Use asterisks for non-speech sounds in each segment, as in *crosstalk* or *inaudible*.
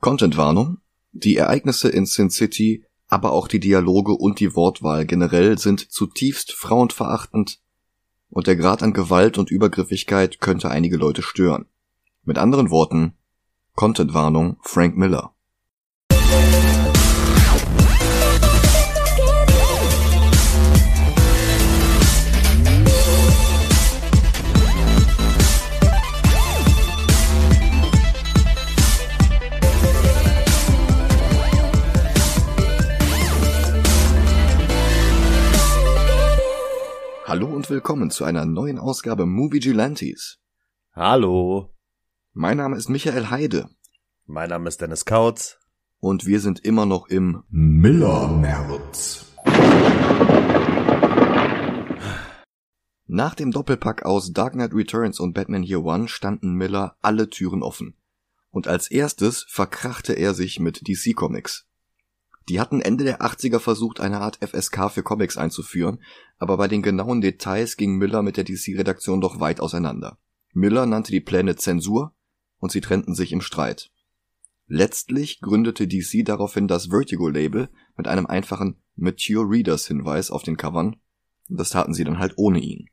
Contentwarnung. Die Ereignisse in Sin City, aber auch die Dialoge und die Wortwahl generell sind zutiefst frauenverachtend und der Grad an Gewalt und Übergriffigkeit könnte einige Leute stören. Mit anderen Worten, Contentwarnung Frank Miller. Und willkommen zu einer neuen Ausgabe Movie Gelantes. Hallo. Mein Name ist Michael Heide. Mein Name ist Dennis Kautz. Und wir sind immer noch im Miller-März. Nach dem Doppelpack aus Dark Knight Returns und Batman Year One standen Miller alle Türen offen. Und als erstes verkrachte er sich mit DC Comics. Die hatten Ende der 80er versucht, eine Art FSK für Comics einzuführen, aber bei den genauen Details ging Miller mit der DC-Redaktion doch weit auseinander. Miller nannte die Pläne Zensur und sie trennten sich im Streit. Letztlich gründete DC daraufhin das Vertigo-Label mit einem einfachen Mature Readers-Hinweis auf den Covern. Das taten sie dann halt ohne ihn.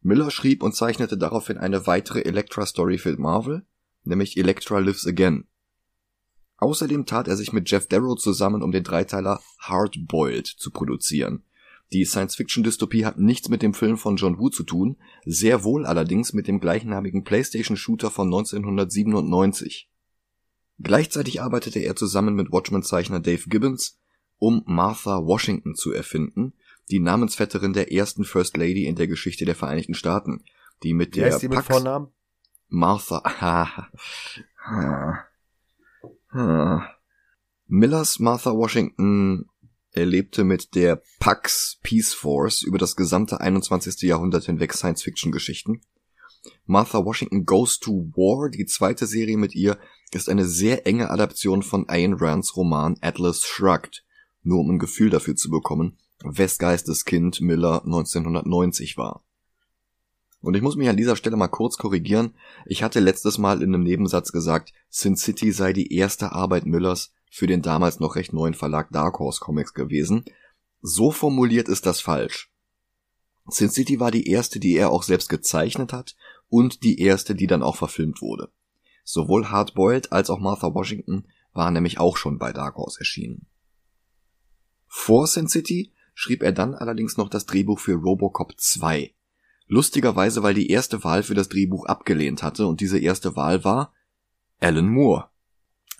Miller schrieb und zeichnete daraufhin eine weitere Elektra-Story für Marvel, nämlich Elektra Lives Again, Außerdem tat er sich mit Jeff Darrow zusammen, um den Dreiteiler Hardboiled zu produzieren. Die Science-Fiction-Dystopie hat nichts mit dem Film von John Woo zu tun, sehr wohl allerdings mit dem gleichnamigen PlayStation-Shooter von 1997. Gleichzeitig arbeitete er zusammen mit Watchmen-Zeichner Dave Gibbons, um Martha Washington zu erfinden, die Namensvetterin der ersten First Lady in der Geschichte der Vereinigten Staaten, die mit Wie der heißt die mit Vornamen? Martha. *laughs* Hm. Millers Martha Washington erlebte mit der Pax Peace Force über das gesamte 21. Jahrhundert hinweg Science-Fiction-Geschichten. Martha Washington Goes to War, die zweite Serie mit ihr, ist eine sehr enge Adaption von Ayn Rands Roman Atlas Shrugged, nur um ein Gefühl dafür zu bekommen, wes Geisteskind Miller 1990 war. Und ich muss mich an dieser Stelle mal kurz korrigieren. Ich hatte letztes Mal in einem Nebensatz gesagt, Sin City sei die erste Arbeit Millers für den damals noch recht neuen Verlag Dark Horse Comics gewesen. So formuliert ist das falsch. Sin City war die erste, die er auch selbst gezeichnet hat und die erste, die dann auch verfilmt wurde. Sowohl Hardboiled als auch Martha Washington waren nämlich auch schon bei Dark Horse erschienen. Vor Sin City schrieb er dann allerdings noch das Drehbuch für Robocop 2. Lustigerweise, weil die erste Wahl für das Drehbuch abgelehnt hatte und diese erste Wahl war Alan Moore.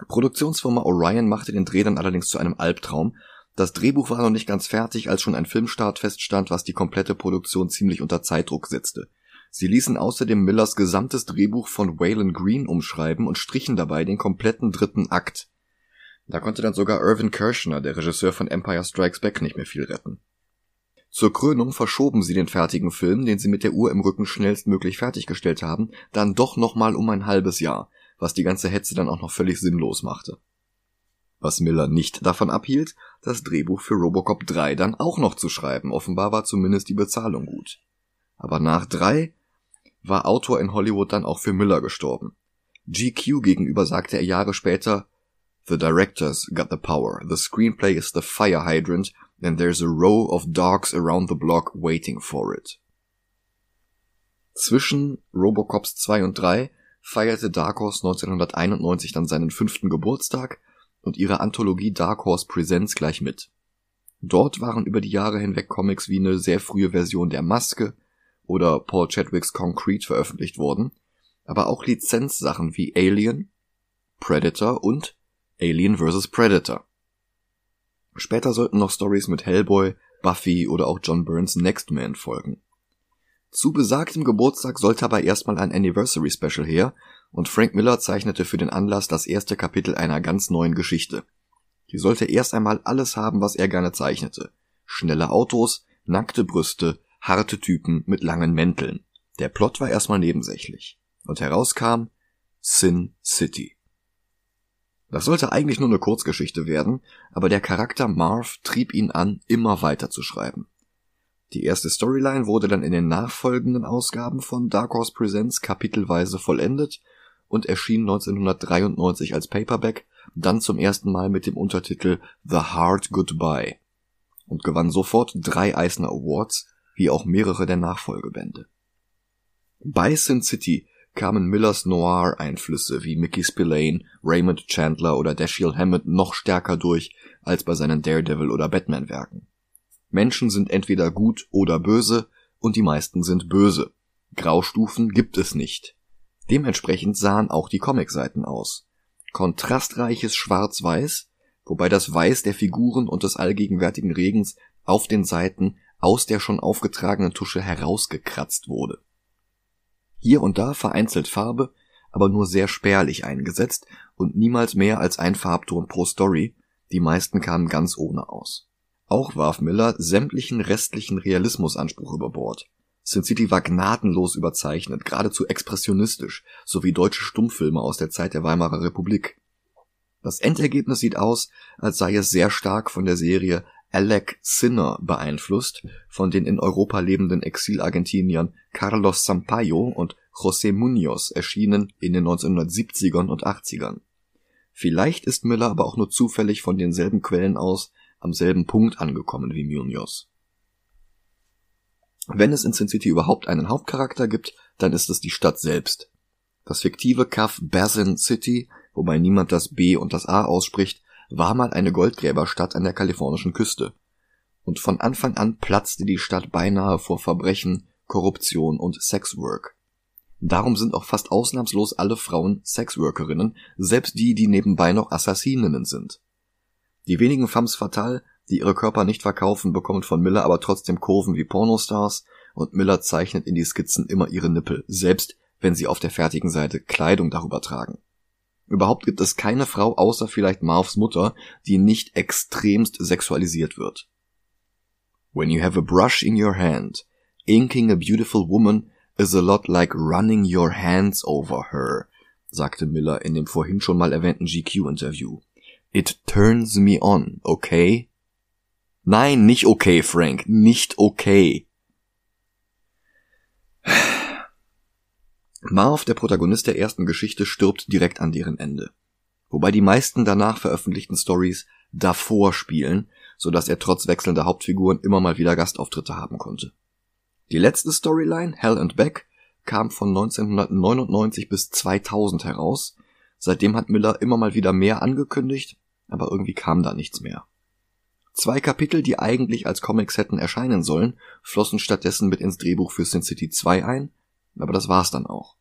Produktionsfirma Orion machte den Dreh dann allerdings zu einem Albtraum. Das Drehbuch war noch nicht ganz fertig, als schon ein Filmstart feststand, was die komplette Produktion ziemlich unter Zeitdruck setzte. Sie ließen außerdem Millers gesamtes Drehbuch von Waylon Green umschreiben und strichen dabei den kompletten dritten Akt. Da konnte dann sogar Irvin Kershner, der Regisseur von Empire Strikes Back, nicht mehr viel retten. Zur Krönung verschoben sie den fertigen Film, den sie mit der Uhr im Rücken schnellstmöglich fertiggestellt haben, dann doch nochmal um ein halbes Jahr, was die ganze Hetze dann auch noch völlig sinnlos machte. Was Miller nicht davon abhielt, das Drehbuch für Robocop 3 dann auch noch zu schreiben, offenbar war zumindest die Bezahlung gut. Aber nach 3 war Autor in Hollywood dann auch für Miller gestorben. GQ gegenüber sagte er Jahre später, The directors got the power, the screenplay is the fire hydrant, and there's a row of dogs around the block waiting for it. Zwischen Robocops 2 und 3 feierte Dark Horse 1991 dann seinen fünften Geburtstag und ihre Anthologie Dark Horse Presents gleich mit. Dort waren über die Jahre hinweg Comics wie eine sehr frühe Version der Maske oder Paul Chadwicks Concrete veröffentlicht worden, aber auch Lizenzsachen wie Alien, Predator und Alien vs. Predator. Später sollten noch Stories mit Hellboy, Buffy oder auch John Burns Next Man folgen. Zu besagtem Geburtstag sollte aber erstmal ein Anniversary Special her und Frank Miller zeichnete für den Anlass das erste Kapitel einer ganz neuen Geschichte. Die sollte erst einmal alles haben, was er gerne zeichnete. Schnelle Autos, nackte Brüste, harte Typen mit langen Mänteln. Der Plot war erstmal nebensächlich. Und herauskam Sin City. Das sollte eigentlich nur eine Kurzgeschichte werden, aber der Charakter Marv trieb ihn an, immer weiter zu schreiben. Die erste Storyline wurde dann in den nachfolgenden Ausgaben von Dark Horse Presents kapitelweise vollendet und erschien 1993 als Paperback, dann zum ersten Mal mit dem Untertitel The Hard Goodbye und gewann sofort drei Eisner Awards, wie auch mehrere der Nachfolgebände. Bei Sin City kamen Millers Noir-Einflüsse wie Mickey Spillane, Raymond Chandler oder Dashiell Hammett noch stärker durch als bei seinen Daredevil- oder Batman-Werken. Menschen sind entweder gut oder böse und die meisten sind böse. Graustufen gibt es nicht. Dementsprechend sahen auch die Comicseiten aus. Kontrastreiches Schwarz-Weiß, wobei das Weiß der Figuren und des allgegenwärtigen Regens auf den Seiten aus der schon aufgetragenen Tusche herausgekratzt wurde. Hier und da vereinzelt Farbe, aber nur sehr spärlich eingesetzt und niemals mehr als ein Farbton pro Story, die meisten kamen ganz ohne aus. Auch warf Miller sämtlichen restlichen Realismusanspruch über Bord. Sin City war gnadenlos überzeichnet, geradezu expressionistisch, sowie deutsche Stummfilme aus der Zeit der Weimarer Republik. Das Endergebnis sieht aus, als sei es sehr stark von der Serie Alec Sinner beeinflusst, von den in Europa lebenden Exilargentiniern Carlos Sampaio und José Munoz erschienen in den 1970ern und 80ern. Vielleicht ist Miller aber auch nur zufällig von denselben Quellen aus am selben Punkt angekommen wie Munoz. Wenn es in Sin City überhaupt einen Hauptcharakter gibt, dann ist es die Stadt selbst. Das fiktive Kaff Basin City, wobei niemand das B und das A ausspricht, war mal eine Goldgräberstadt an der kalifornischen Küste. Und von Anfang an platzte die Stadt beinahe vor Verbrechen, Korruption und Sexwork. Darum sind auch fast ausnahmslos alle Frauen Sexworkerinnen, selbst die, die nebenbei noch Assassininnen sind. Die wenigen femmes fatales, die ihre Körper nicht verkaufen, bekommen von Miller aber trotzdem Kurven wie Pornostars und Miller zeichnet in die Skizzen immer ihre Nippel, selbst wenn sie auf der fertigen Seite Kleidung darüber tragen. Überhaupt gibt es keine Frau außer vielleicht Marvs Mutter, die nicht extremst sexualisiert wird. When you have a brush in your hand, inking a beautiful woman is a lot like running your hands over her, sagte Miller in dem vorhin schon mal erwähnten GQ-Interview. It turns me on, okay? Nein, nicht okay, Frank, nicht okay. Marv, der Protagonist der ersten Geschichte, stirbt direkt an deren Ende. Wobei die meisten danach veröffentlichten Stories davor spielen, so dass er trotz wechselnder Hauptfiguren immer mal wieder Gastauftritte haben konnte. Die letzte Storyline, Hell and Back, kam von 1999 bis 2000 heraus. Seitdem hat Miller immer mal wieder mehr angekündigt, aber irgendwie kam da nichts mehr. Zwei Kapitel, die eigentlich als Comics hätten erscheinen sollen, flossen stattdessen mit ins Drehbuch für Sin City 2 ein aber das war's dann auch.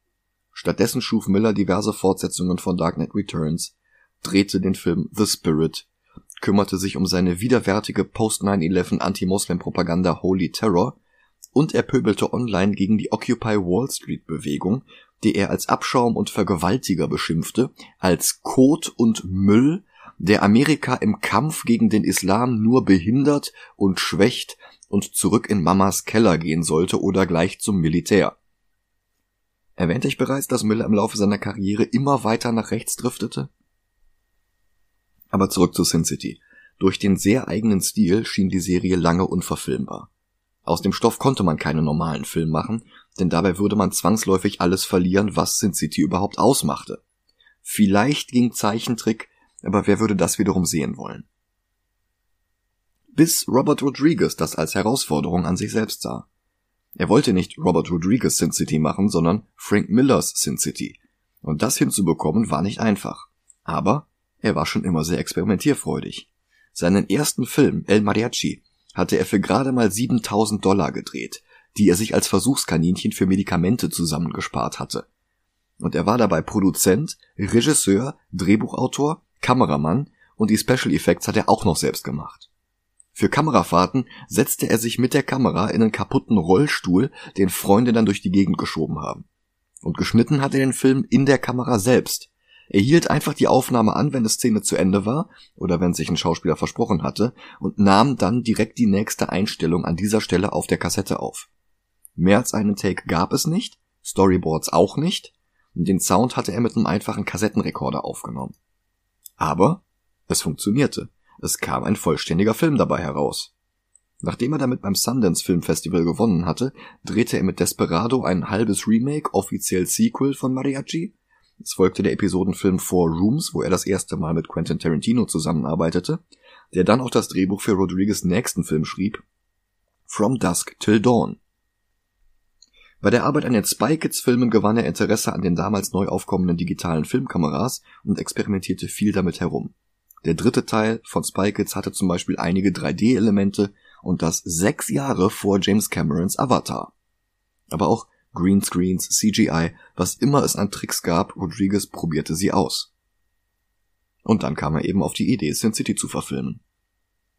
Stattdessen schuf Miller diverse Fortsetzungen von Dark Knight Returns, drehte den Film The Spirit, kümmerte sich um seine widerwärtige Post-9-11 Anti-Moslem-Propaganda Holy Terror und er pöbelte online gegen die Occupy Wall Street Bewegung, die er als Abschaum und Vergewaltiger beschimpfte, als Kot und Müll, der Amerika im Kampf gegen den Islam nur behindert und schwächt und zurück in Mamas Keller gehen sollte oder gleich zum Militär. Erwähnte ich bereits, dass Miller im Laufe seiner Karriere immer weiter nach rechts driftete? Aber zurück zu Sin City. Durch den sehr eigenen Stil schien die Serie lange unverfilmbar. Aus dem Stoff konnte man keinen normalen Film machen, denn dabei würde man zwangsläufig alles verlieren, was Sin City überhaupt ausmachte. Vielleicht ging Zeichentrick, aber wer würde das wiederum sehen wollen? Bis Robert Rodriguez das als Herausforderung an sich selbst sah. Er wollte nicht Robert Rodriguez Sin City machen, sondern Frank Millers Sin City. Und das hinzubekommen war nicht einfach. Aber er war schon immer sehr experimentierfreudig. Seinen ersten Film, El Mariachi, hatte er für gerade mal 7000 Dollar gedreht, die er sich als Versuchskaninchen für Medikamente zusammengespart hatte. Und er war dabei Produzent, Regisseur, Drehbuchautor, Kameramann und die Special Effects hat er auch noch selbst gemacht. Für Kamerafahrten setzte er sich mit der Kamera in einen kaputten Rollstuhl, den Freunde dann durch die Gegend geschoben haben. Und geschnitten hat er den Film in der Kamera selbst. Er hielt einfach die Aufnahme an, wenn die Szene zu Ende war oder wenn sich ein Schauspieler versprochen hatte und nahm dann direkt die nächste Einstellung an dieser Stelle auf der Kassette auf. Mehr als einen Take gab es nicht, Storyboards auch nicht, und den Sound hatte er mit einem einfachen Kassettenrekorder aufgenommen. Aber es funktionierte. Es kam ein vollständiger Film dabei heraus. Nachdem er damit beim Sundance Film Festival gewonnen hatte, drehte er mit Desperado ein halbes Remake, offiziell Sequel von Mariachi, Es folgte der Episodenfilm Four Rooms, wo er das erste Mal mit Quentin Tarantino zusammenarbeitete, der dann auch das Drehbuch für Rodriguez nächsten Film schrieb, From Dusk Till Dawn. Bei der Arbeit an den Spy Kids Filmen gewann er Interesse an den damals neu aufkommenden digitalen Filmkameras und experimentierte viel damit herum. Der dritte Teil von Spy Kids hatte zum Beispiel einige 3D-Elemente und das sechs Jahre vor James Camerons Avatar. Aber auch Greenscreens, CGI, was immer es an Tricks gab, Rodriguez probierte sie aus. Und dann kam er eben auf die Idee, Sin City zu verfilmen.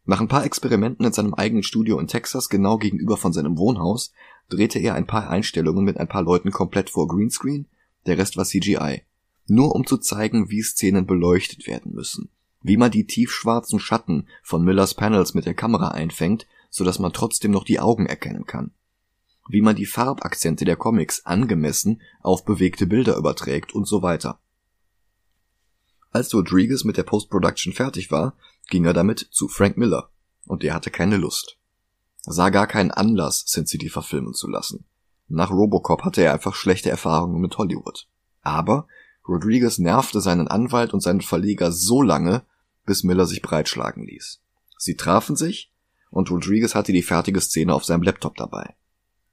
Nach ein paar Experimenten in seinem eigenen Studio in Texas, genau gegenüber von seinem Wohnhaus, drehte er ein paar Einstellungen mit ein paar Leuten komplett vor Greenscreen, der Rest war CGI. Nur um zu zeigen, wie Szenen beleuchtet werden müssen. Wie man die tiefschwarzen Schatten von Millers Panels mit der Kamera einfängt, so dass man trotzdem noch die Augen erkennen kann. Wie man die Farbakzente der Comics angemessen auf bewegte Bilder überträgt und so weiter. Als Rodriguez mit der Post-Production fertig war, ging er damit zu Frank Miller, und der hatte keine Lust. Er sah gar keinen Anlass, Sin City verfilmen zu lassen. Nach Robocop hatte er einfach schlechte Erfahrungen mit Hollywood. Aber Rodriguez nervte seinen Anwalt und seinen Verleger so lange, bis Miller sich breitschlagen ließ. Sie trafen sich und Rodriguez hatte die fertige Szene auf seinem Laptop dabei.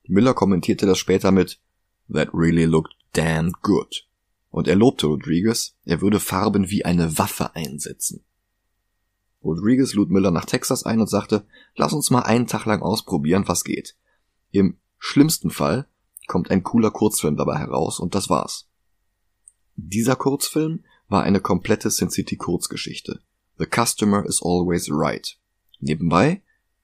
Miller kommentierte das später mit That really looked damn good. Und er lobte Rodriguez, er würde Farben wie eine Waffe einsetzen. Rodriguez lud Miller nach Texas ein und sagte, lass uns mal einen Tag lang ausprobieren, was geht. Im schlimmsten Fall kommt ein cooler Kurzfilm dabei heraus und das war's. Dieser Kurzfilm war eine komplette Sin City Kurzgeschichte. The Customer is Always Right. Nebenbei,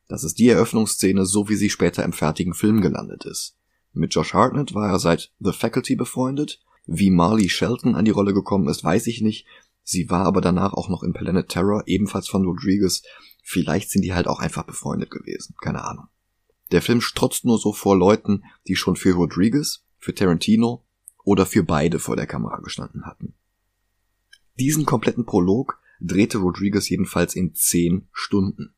das ist die Eröffnungsszene, so wie sie später im fertigen Film gelandet ist. Mit Josh Hartnett war er seit The Faculty befreundet. Wie Marley Shelton an die Rolle gekommen ist, weiß ich nicht. Sie war aber danach auch noch in Planet Terror, ebenfalls von Rodriguez. Vielleicht sind die halt auch einfach befreundet gewesen. Keine Ahnung. Der Film strotzt nur so vor Leuten, die schon für Rodriguez, für Tarantino oder für beide vor der Kamera gestanden hatten. Diesen kompletten Prolog drehte Rodriguez jedenfalls in zehn Stunden.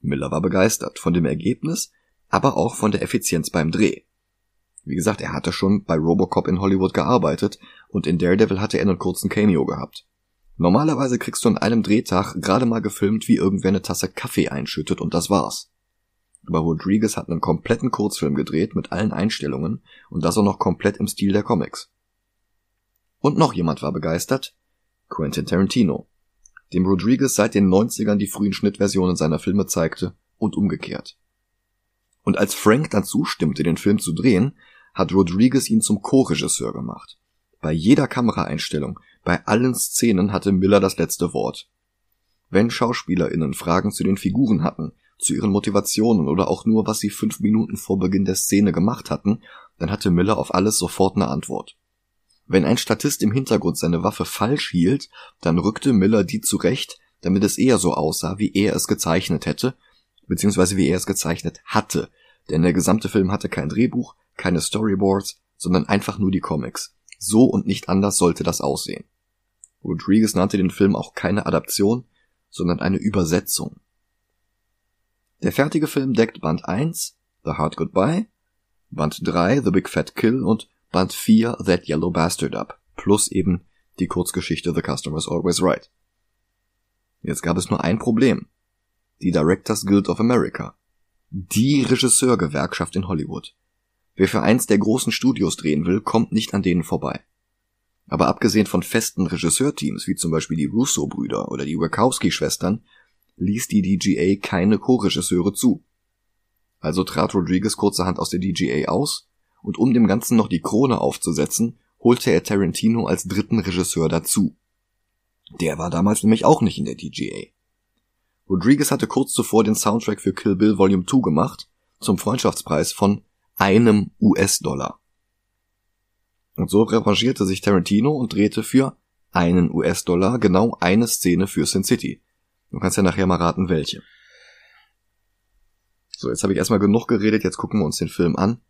Miller war begeistert von dem Ergebnis, aber auch von der Effizienz beim Dreh. Wie gesagt, er hatte schon bei Robocop in Hollywood gearbeitet und in Daredevil hatte er einen kurzen Cameo gehabt. Normalerweise kriegst du an einem Drehtag gerade mal gefilmt, wie irgendwer eine Tasse Kaffee einschüttet und das war's. Aber Rodriguez hat einen kompletten Kurzfilm gedreht mit allen Einstellungen und das auch noch komplett im Stil der Comics. Und noch jemand war begeistert, Quentin Tarantino, dem Rodriguez seit den 90ern die frühen Schnittversionen seiner Filme zeigte und umgekehrt. Und als Frank dann zustimmte, den Film zu drehen, hat Rodriguez ihn zum Co-Regisseur gemacht. Bei jeder Kameraeinstellung, bei allen Szenen hatte Miller das letzte Wort. Wenn SchauspielerInnen Fragen zu den Figuren hatten, zu ihren Motivationen oder auch nur, was sie fünf Minuten vor Beginn der Szene gemacht hatten, dann hatte Miller auf alles sofort eine Antwort. Wenn ein Statist im Hintergrund seine Waffe falsch hielt, dann rückte Miller die zurecht, damit es eher so aussah, wie er es gezeichnet hätte, beziehungsweise wie er es gezeichnet hatte, denn der gesamte Film hatte kein Drehbuch, keine Storyboards, sondern einfach nur die Comics. So und nicht anders sollte das aussehen. Rodriguez nannte den Film auch keine Adaption, sondern eine Übersetzung. Der fertige Film deckt Band 1, The Hard Goodbye, Band 3, The Big Fat Kill und Band 4, That Yellow Bastard ab, plus eben die Kurzgeschichte The Customer's Always Right. Jetzt gab es nur ein Problem. Die Directors Guild of America. Die Regisseurgewerkschaft in Hollywood. Wer für eins der großen Studios drehen will, kommt nicht an denen vorbei. Aber abgesehen von festen Regisseurteams, wie zum Beispiel die Russo-Brüder oder die Wachowski-Schwestern, ließ die DGA keine Co-Regisseure zu. Also trat Rodriguez kurzerhand aus der DGA aus, und um dem Ganzen noch die Krone aufzusetzen, holte er Tarantino als dritten Regisseur dazu. Der war damals nämlich auch nicht in der DGA. Rodriguez hatte kurz zuvor den Soundtrack für Kill Bill Volume 2 gemacht, zum Freundschaftspreis von einem US-Dollar. Und so revanchierte sich Tarantino und drehte für einen US-Dollar genau eine Szene für Sin City. Du kannst ja nachher mal raten, welche. So, jetzt habe ich erstmal genug geredet, jetzt gucken wir uns den Film an.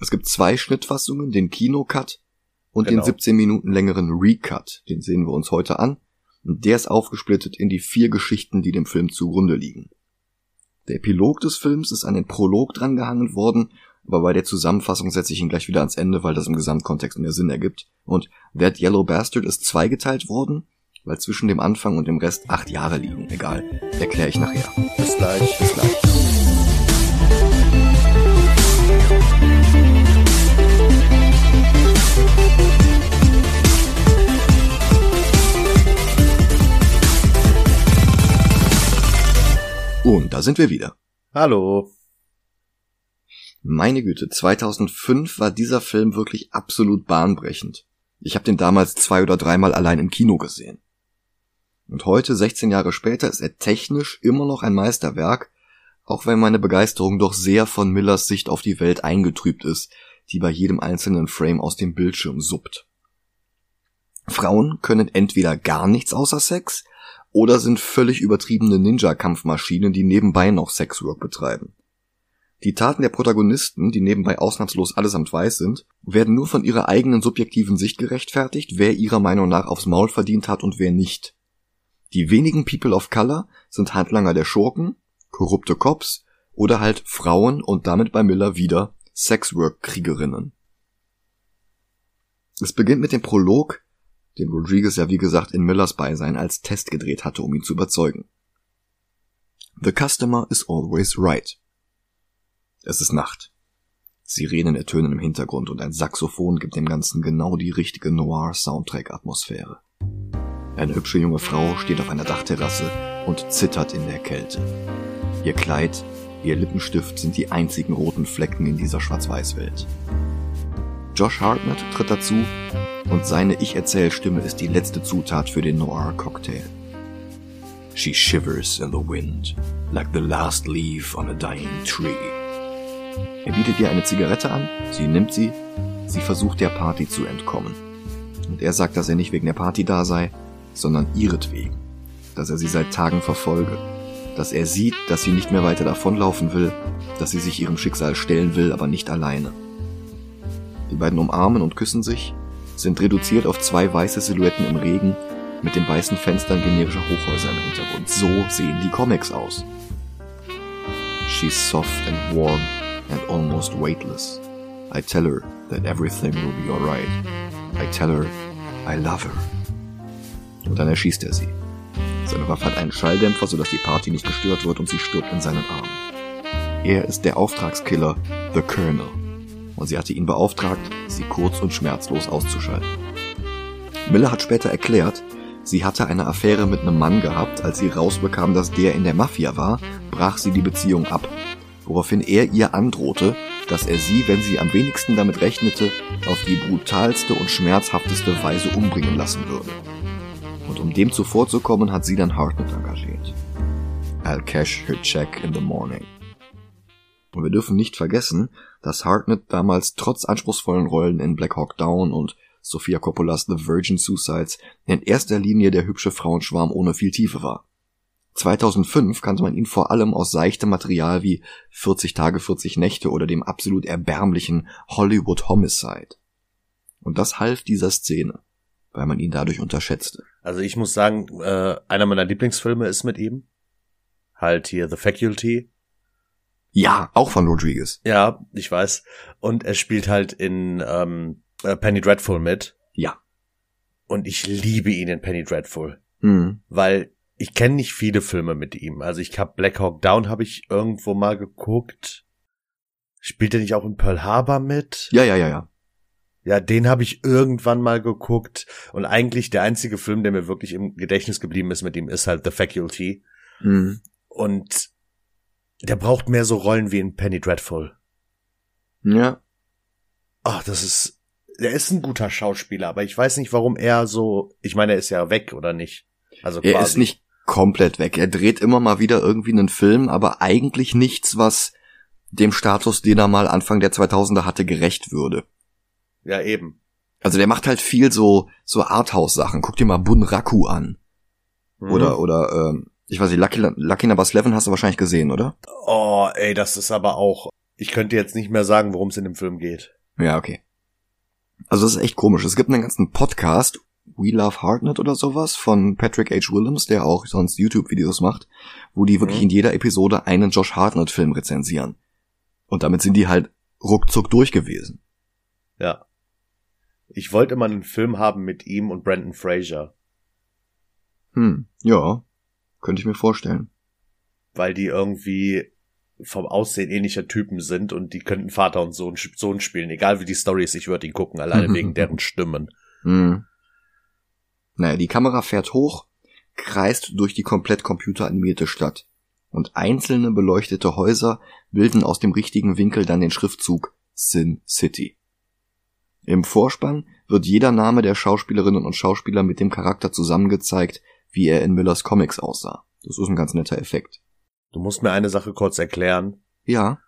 Es gibt zwei Schnittfassungen, den Kinocut und genau. den 17 Minuten längeren Recut. Den sehen wir uns heute an. Und der ist aufgesplittet in die vier Geschichten, die dem Film zugrunde liegen. Der Epilog des Films ist an den Prolog drangehangen worden, aber bei der Zusammenfassung setze ich ihn gleich wieder ans Ende, weil das im Gesamtkontext mehr Sinn ergibt. Und That Yellow Bastard ist zweigeteilt worden, weil zwischen dem Anfang und dem Rest acht Jahre liegen. Egal, erkläre ich nachher. Bis gleich. Bis gleich. Und da sind wir wieder. Hallo. Meine Güte, 2005 war dieser Film wirklich absolut bahnbrechend. Ich habe den damals zwei oder dreimal allein im Kino gesehen. Und heute, 16 Jahre später, ist er technisch immer noch ein Meisterwerk, auch wenn meine Begeisterung doch sehr von Millers Sicht auf die Welt eingetrübt ist, die bei jedem einzelnen Frame aus dem Bildschirm suppt. Frauen können entweder gar nichts außer Sex oder sind völlig übertriebene Ninja-Kampfmaschinen, die nebenbei noch Sexwork betreiben. Die Taten der Protagonisten, die nebenbei ausnahmslos allesamt weiß sind, werden nur von ihrer eigenen subjektiven Sicht gerechtfertigt, wer ihrer Meinung nach aufs Maul verdient hat und wer nicht. Die wenigen People of Color sind Handlanger der Schurken, korrupte Cops oder halt Frauen und damit bei Miller wieder Sexwork-Kriegerinnen. Es beginnt mit dem Prolog, den Rodriguez ja wie gesagt in Millers Beisein als Test gedreht hatte, um ihn zu überzeugen. The customer is always right. Es ist Nacht. Sirenen ertönen im Hintergrund und ein Saxophon gibt dem Ganzen genau die richtige Noir-Soundtrack-Atmosphäre. Eine hübsche junge Frau steht auf einer Dachterrasse und zittert in der Kälte. Ihr Kleid, ihr Lippenstift sind die einzigen roten Flecken in dieser Schwarz-Weiß-Welt. Josh Hartnett tritt dazu und seine Ich-Erzähl-Stimme ist die letzte Zutat für den Noir-Cocktail. She shivers in the wind, like the last leaf on a dying tree. Er bietet ihr eine Zigarette an, sie nimmt sie, sie versucht der Party zu entkommen. Und er sagt, dass er nicht wegen der Party da sei, sondern ihretwegen, dass er sie seit Tagen verfolge, dass er sieht, dass sie nicht mehr weiter davonlaufen will, dass sie sich ihrem Schicksal stellen will, aber nicht alleine. Die beiden umarmen und küssen sich, sind reduziert auf zwei weiße Silhouetten im Regen mit den weißen Fenstern generischer Hochhäuser im Hintergrund. So sehen die Comics aus. She's soft and warm and almost weightless. I tell her that everything will be alright. I tell her I love her. Und dann erschießt er sie. Seine Waffe hat einen Schalldämpfer, sodass die Party nicht gestört wird und sie stirbt in seinen Armen. Er ist der Auftragskiller, The Colonel. Und sie hatte ihn beauftragt, sie kurz und schmerzlos auszuschalten. Miller hat später erklärt, sie hatte eine Affäre mit einem Mann gehabt, als sie rausbekam, dass der in der Mafia war, brach sie die Beziehung ab woraufhin er ihr androhte, dass er sie, wenn sie am wenigsten damit rechnete, auf die brutalste und schmerzhafteste Weise umbringen lassen würde. Und um dem zuvorzukommen, hat sie dann Hartnett engagiert. I'll cash her check in the morning. Und wir dürfen nicht vergessen, dass Hartnett damals trotz anspruchsvollen Rollen in Black Hawk Down und Sophia Coppolas The Virgin Suicides in erster Linie der hübsche Frauenschwarm ohne viel Tiefe war. 2005 kannte man ihn vor allem aus seichtem Material wie 40 Tage, 40 Nächte oder dem absolut erbärmlichen Hollywood Homicide. Und das half dieser Szene, weil man ihn dadurch unterschätzte. Also ich muss sagen, äh, einer meiner Lieblingsfilme ist mit ihm. Halt hier The Faculty. Ja, auch von Rodriguez. Ja, ich weiß. Und er spielt halt in ähm, äh, Penny Dreadful mit. Ja. Und ich liebe ihn in Penny Dreadful. Mhm. Weil ich kenne nicht viele Filme mit ihm. Also ich habe Black Hawk Down habe ich irgendwo mal geguckt. Spielt er nicht auch in Pearl Harbor mit? Ja, ja, ja, ja. Ja, den habe ich irgendwann mal geguckt. Und eigentlich der einzige Film, der mir wirklich im Gedächtnis geblieben ist mit ihm, ist halt The Faculty. Mhm. Und der braucht mehr so Rollen wie in Penny Dreadful. Ja. Ach, das ist. Der ist ein guter Schauspieler, aber ich weiß nicht, warum er so. Ich meine, er ist ja weg, oder nicht? Also quasi. Er ist nicht komplett weg. Er dreht immer mal wieder irgendwie einen Film, aber eigentlich nichts, was dem Status, den er mal Anfang der 2000er hatte, gerecht würde. Ja, eben. Also der macht halt viel so so Arthouse-Sachen. Guck dir mal Bunraku an. Mhm. Oder oder ähm, ich weiß nicht, Lucky, Lucky Number 11 hast du wahrscheinlich gesehen, oder? Oh, ey, das ist aber auch. Ich könnte jetzt nicht mehr sagen, worum es in dem Film geht. Ja, okay. Also das ist echt komisch. Es gibt einen ganzen Podcast, We Love Hartnett oder sowas von Patrick H. Willems, der auch sonst YouTube-Videos macht, wo die wirklich Mhm. in jeder Episode einen Josh Hartnett-Film rezensieren. Und damit sind die halt ruckzuck durch gewesen. Ja. Ich wollte immer einen Film haben mit ihm und Brandon Fraser. Hm, ja, könnte ich mir vorstellen. Weil die irgendwie vom Aussehen ähnlicher Typen sind und die könnten Vater und Sohn, Sohn spielen. Egal wie die Story ist, ich würde ihn gucken, alleine wegen deren Stimmen. Hm. Naja, die Kamera fährt hoch, kreist durch die komplett computeranimierte Stadt. Und einzelne beleuchtete Häuser bilden aus dem richtigen Winkel dann den Schriftzug Sin City. Im Vorspann wird jeder Name der Schauspielerinnen und Schauspieler mit dem Charakter zusammengezeigt, wie er in Millers Comics aussah. Das ist ein ganz netter Effekt. Du musst mir eine Sache kurz erklären. Ja.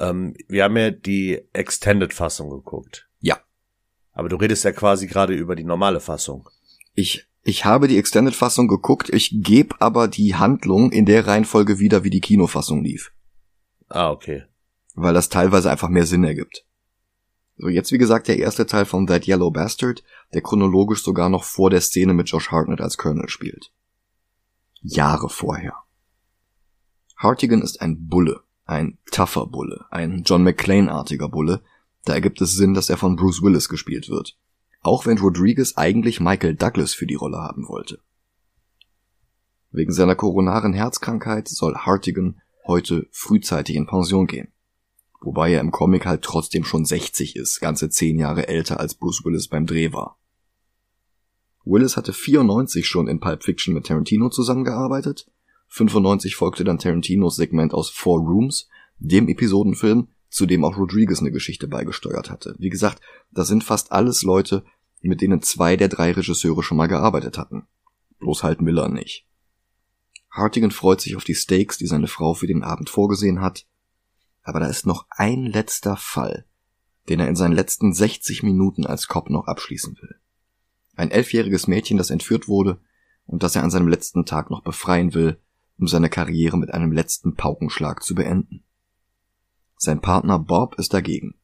Ähm, wir haben ja die Extended-Fassung geguckt. Ja. Aber du redest ja quasi gerade über die normale Fassung. Ich, ich habe die Extended-Fassung geguckt, ich gebe aber die Handlung in der Reihenfolge wieder, wie die Kinofassung lief. Ah, okay. Weil das teilweise einfach mehr Sinn ergibt. So, jetzt wie gesagt der erste Teil von That Yellow Bastard, der chronologisch sogar noch vor der Szene mit Josh Hartnett als Colonel spielt. Jahre vorher. Hartigan ist ein Bulle, ein tougher Bulle, ein John McClane-artiger Bulle, da ergibt es Sinn, dass er von Bruce Willis gespielt wird. Auch wenn Rodriguez eigentlich Michael Douglas für die Rolle haben wollte. Wegen seiner koronaren Herzkrankheit soll Hartigan heute frühzeitig in Pension gehen. Wobei er im Comic halt trotzdem schon 60 ist, ganze 10 Jahre älter als Bruce Willis beim Dreh war. Willis hatte 94 schon in Pulp Fiction mit Tarantino zusammengearbeitet 95 folgte dann Tarantinos Segment aus Four Rooms, dem Episodenfilm, zu dem auch Rodriguez eine Geschichte beigesteuert hatte. Wie gesagt, das sind fast alles Leute, mit denen zwei der drei Regisseure schon mal gearbeitet hatten. Bloß halt Miller nicht. Hartigan freut sich auf die Steaks, die seine Frau für den Abend vorgesehen hat. Aber da ist noch ein letzter Fall, den er in seinen letzten 60 Minuten als Cop noch abschließen will. Ein elfjähriges Mädchen, das entführt wurde und das er an seinem letzten Tag noch befreien will, um seine Karriere mit einem letzten Paukenschlag zu beenden. Sein Partner Bob ist dagegen.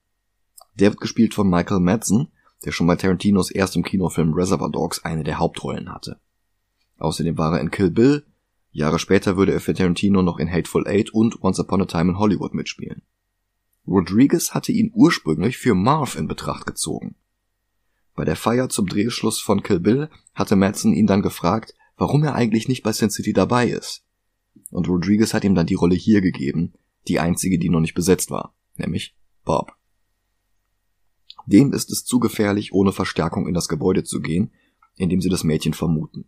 Der wird gespielt von Michael Madsen, der schon bei Tarantinos erstem Kinofilm Reservoir Dogs eine der Hauptrollen hatte. Außerdem war er in Kill Bill, Jahre später würde er für Tarantino noch in Hateful Eight und Once Upon a Time in Hollywood mitspielen. Rodriguez hatte ihn ursprünglich für Marv in Betracht gezogen. Bei der Feier zum Drehschluss von Kill Bill hatte Madsen ihn dann gefragt, warum er eigentlich nicht bei Sin City dabei ist. Und Rodriguez hat ihm dann die Rolle hier gegeben, die einzige, die noch nicht besetzt war, nämlich Bob. Dem ist es zu gefährlich, ohne Verstärkung in das Gebäude zu gehen, in dem sie das Mädchen vermuten.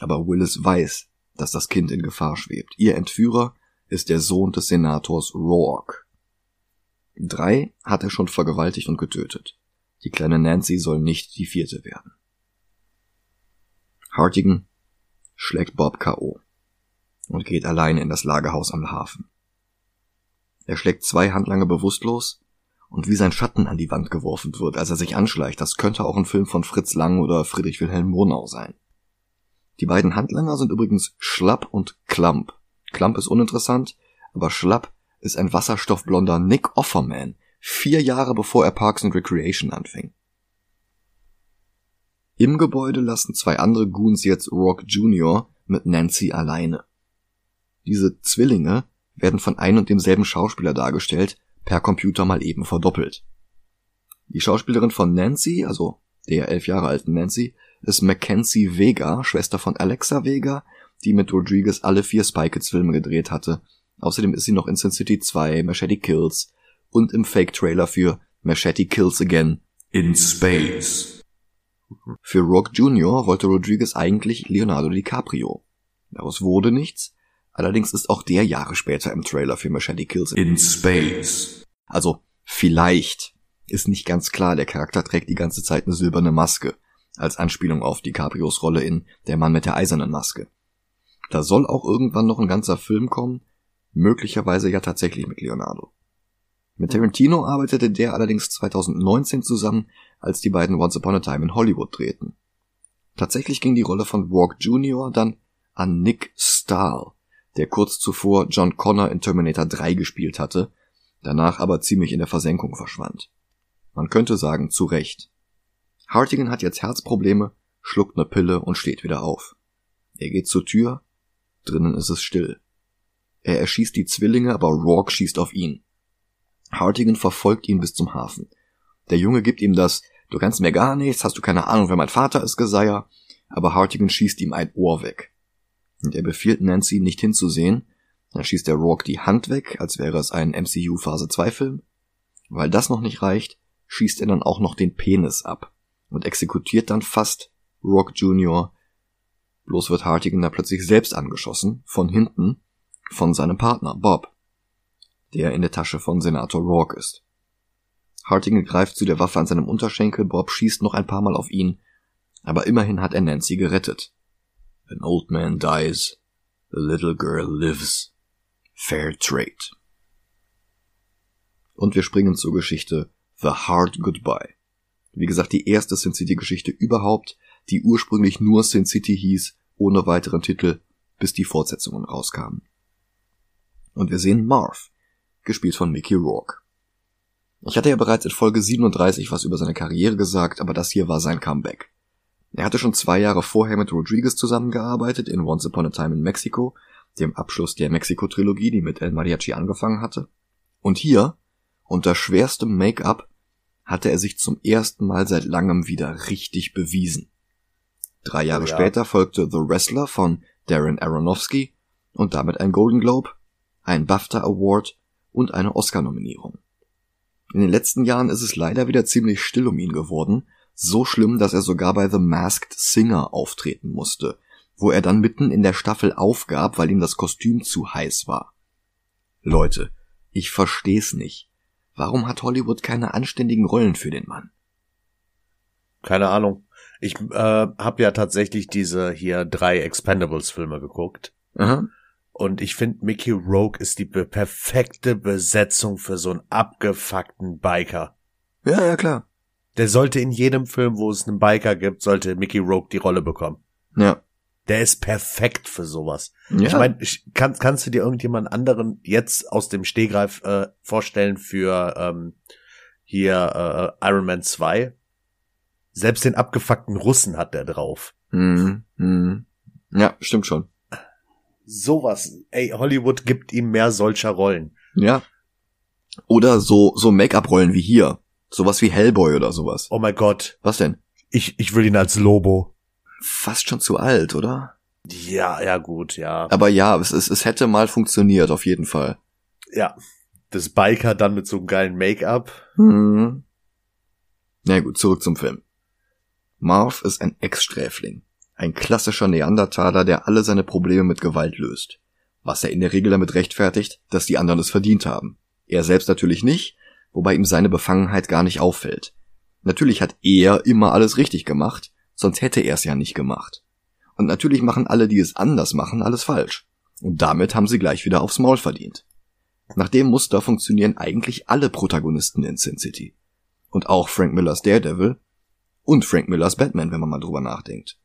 Aber Willis weiß, dass das Kind in Gefahr schwebt. Ihr Entführer ist der Sohn des Senators Rourke. Drei hat er schon vergewaltigt und getötet. Die kleine Nancy soll nicht die vierte werden. Hartigan schlägt Bob K.O und geht alleine in das Lagerhaus am Hafen. Er schlägt zwei Handlanger bewusstlos und wie sein Schatten an die Wand geworfen wird, als er sich anschleicht, das könnte auch ein Film von Fritz Lang oder Friedrich Wilhelm Murnau sein. Die beiden Handlanger sind übrigens Schlapp und Klamp. Klamp ist uninteressant, aber Schlapp ist ein wasserstoffblonder Nick Offerman, vier Jahre bevor er Parks and Recreation anfing. Im Gebäude lassen zwei andere Goons jetzt Rock Jr. mit Nancy alleine. Diese Zwillinge werden von ein und demselben Schauspieler dargestellt, per Computer mal eben verdoppelt. Die Schauspielerin von Nancy, also der elf Jahre alten Nancy, ist Mackenzie Vega, Schwester von Alexa Vega, die mit Rodriguez alle vier Spy Kids Filme gedreht hatte. Außerdem ist sie noch in Sin City 2, Machete Kills und im Fake-Trailer für Machete Kills Again in Space. Für Rock Jr. wollte Rodriguez eigentlich Leonardo DiCaprio. Daraus wurde nichts, Allerdings ist auch der Jahre später im Trailer für Machete Kills in Space. Also vielleicht ist nicht ganz klar, der Charakter trägt die ganze Zeit eine silberne Maske, als Anspielung auf DiCaprios Rolle in Der Mann mit der eisernen Maske. Da soll auch irgendwann noch ein ganzer Film kommen, möglicherweise ja tatsächlich mit Leonardo. Mit Tarantino arbeitete der allerdings 2019 zusammen, als die beiden Once Upon a Time in Hollywood drehten. Tatsächlich ging die Rolle von Rock Jr. dann an Nick Stahl, der kurz zuvor John Connor in Terminator 3 gespielt hatte, danach aber ziemlich in der Versenkung verschwand. Man könnte sagen, zu Recht. Hartigan hat jetzt Herzprobleme, schluckt ne Pille und steht wieder auf. Er geht zur Tür, drinnen ist es still. Er erschießt die Zwillinge, aber Rourke schießt auf ihn. Hartigan verfolgt ihn bis zum Hafen. Der Junge gibt ihm das, du kannst mir gar nichts, hast du keine Ahnung, wer mein Vater ist, Geseier, aber Hartigan schießt ihm ein Ohr weg. Und er befiehlt Nancy, nicht hinzusehen, dann schießt der Rourke die Hand weg, als wäre es ein MCU Phase 2 Film. Weil das noch nicht reicht, schießt er dann auch noch den Penis ab und exekutiert dann fast Rourke Jr. Bloß wird Hartigan da plötzlich selbst angeschossen, von hinten, von seinem Partner Bob, der in der Tasche von Senator Rourke ist. Hartigan greift zu der Waffe an seinem Unterschenkel, Bob schießt noch ein paar Mal auf ihn, aber immerhin hat er Nancy gerettet. An old man dies, a little girl lives. Fair trade. Und wir springen zur Geschichte The Hard Goodbye. Wie gesagt, die erste Sin City Geschichte überhaupt, die ursprünglich nur Sin City hieß, ohne weiteren Titel, bis die Fortsetzungen rauskamen. Und wir sehen Marv, gespielt von Mickey Rourke. Ich hatte ja bereits in Folge 37 was über seine Karriere gesagt, aber das hier war sein Comeback. Er hatte schon zwei Jahre vorher mit Rodriguez zusammengearbeitet in Once Upon a Time in Mexico, dem Abschluss der Mexiko-Trilogie, die mit El Mariachi angefangen hatte. Und hier, unter schwerstem Make-up, hatte er sich zum ersten Mal seit langem wieder richtig bewiesen. Drei Jahre oh ja. später folgte The Wrestler von Darren Aronofsky und damit ein Golden Globe, ein BAFTA Award und eine Oscar-Nominierung. In den letzten Jahren ist es leider wieder ziemlich still um ihn geworden, so schlimm, dass er sogar bei The Masked Singer auftreten musste, wo er dann mitten in der Staffel aufgab, weil ihm das Kostüm zu heiß war. Leute, ich versteh's nicht. Warum hat Hollywood keine anständigen Rollen für den Mann? Keine Ahnung. Ich äh, habe ja tatsächlich diese hier drei Expendables-Filme geguckt. Aha. Und ich finde, Mickey Rogue ist die perfekte Besetzung für so einen abgefuckten Biker. Ja, ja, klar. Der sollte in jedem Film, wo es einen Biker gibt, sollte Mickey Rogue die Rolle bekommen. Ja. Der ist perfekt für sowas. Ja. Ich meine, kann, kannst du dir irgendjemand anderen jetzt aus dem Stehgreif äh, vorstellen für ähm, hier äh, Iron Man 2? Selbst den abgefuckten Russen hat der drauf. Mhm. Mhm. Ja, stimmt schon. Sowas. Ey, Hollywood gibt ihm mehr solcher Rollen. Ja. Oder so, so Make-up-Rollen wie hier. Sowas wie Hellboy oder sowas. Oh mein Gott. Was denn? Ich, ich will ihn als Lobo. Fast schon zu alt, oder? Ja, ja, gut, ja. Aber ja, es, es, es hätte mal funktioniert, auf jeden Fall. Ja. Das Biker dann mit so einem geilen Make-up. Hm. Na gut, zurück zum Film. Marv ist ein Ex-Sträfling. Ein klassischer Neandertaler, der alle seine Probleme mit Gewalt löst. Was er in der Regel damit rechtfertigt, dass die anderen es verdient haben. Er selbst natürlich nicht, wobei ihm seine Befangenheit gar nicht auffällt. Natürlich hat er immer alles richtig gemacht, sonst hätte er es ja nicht gemacht. Und natürlich machen alle, die es anders machen, alles falsch. Und damit haben sie gleich wieder aufs Maul verdient. Nach dem Muster funktionieren eigentlich alle Protagonisten in Sin City. Und auch Frank Millers Daredevil und Frank Millers Batman, wenn man mal drüber nachdenkt.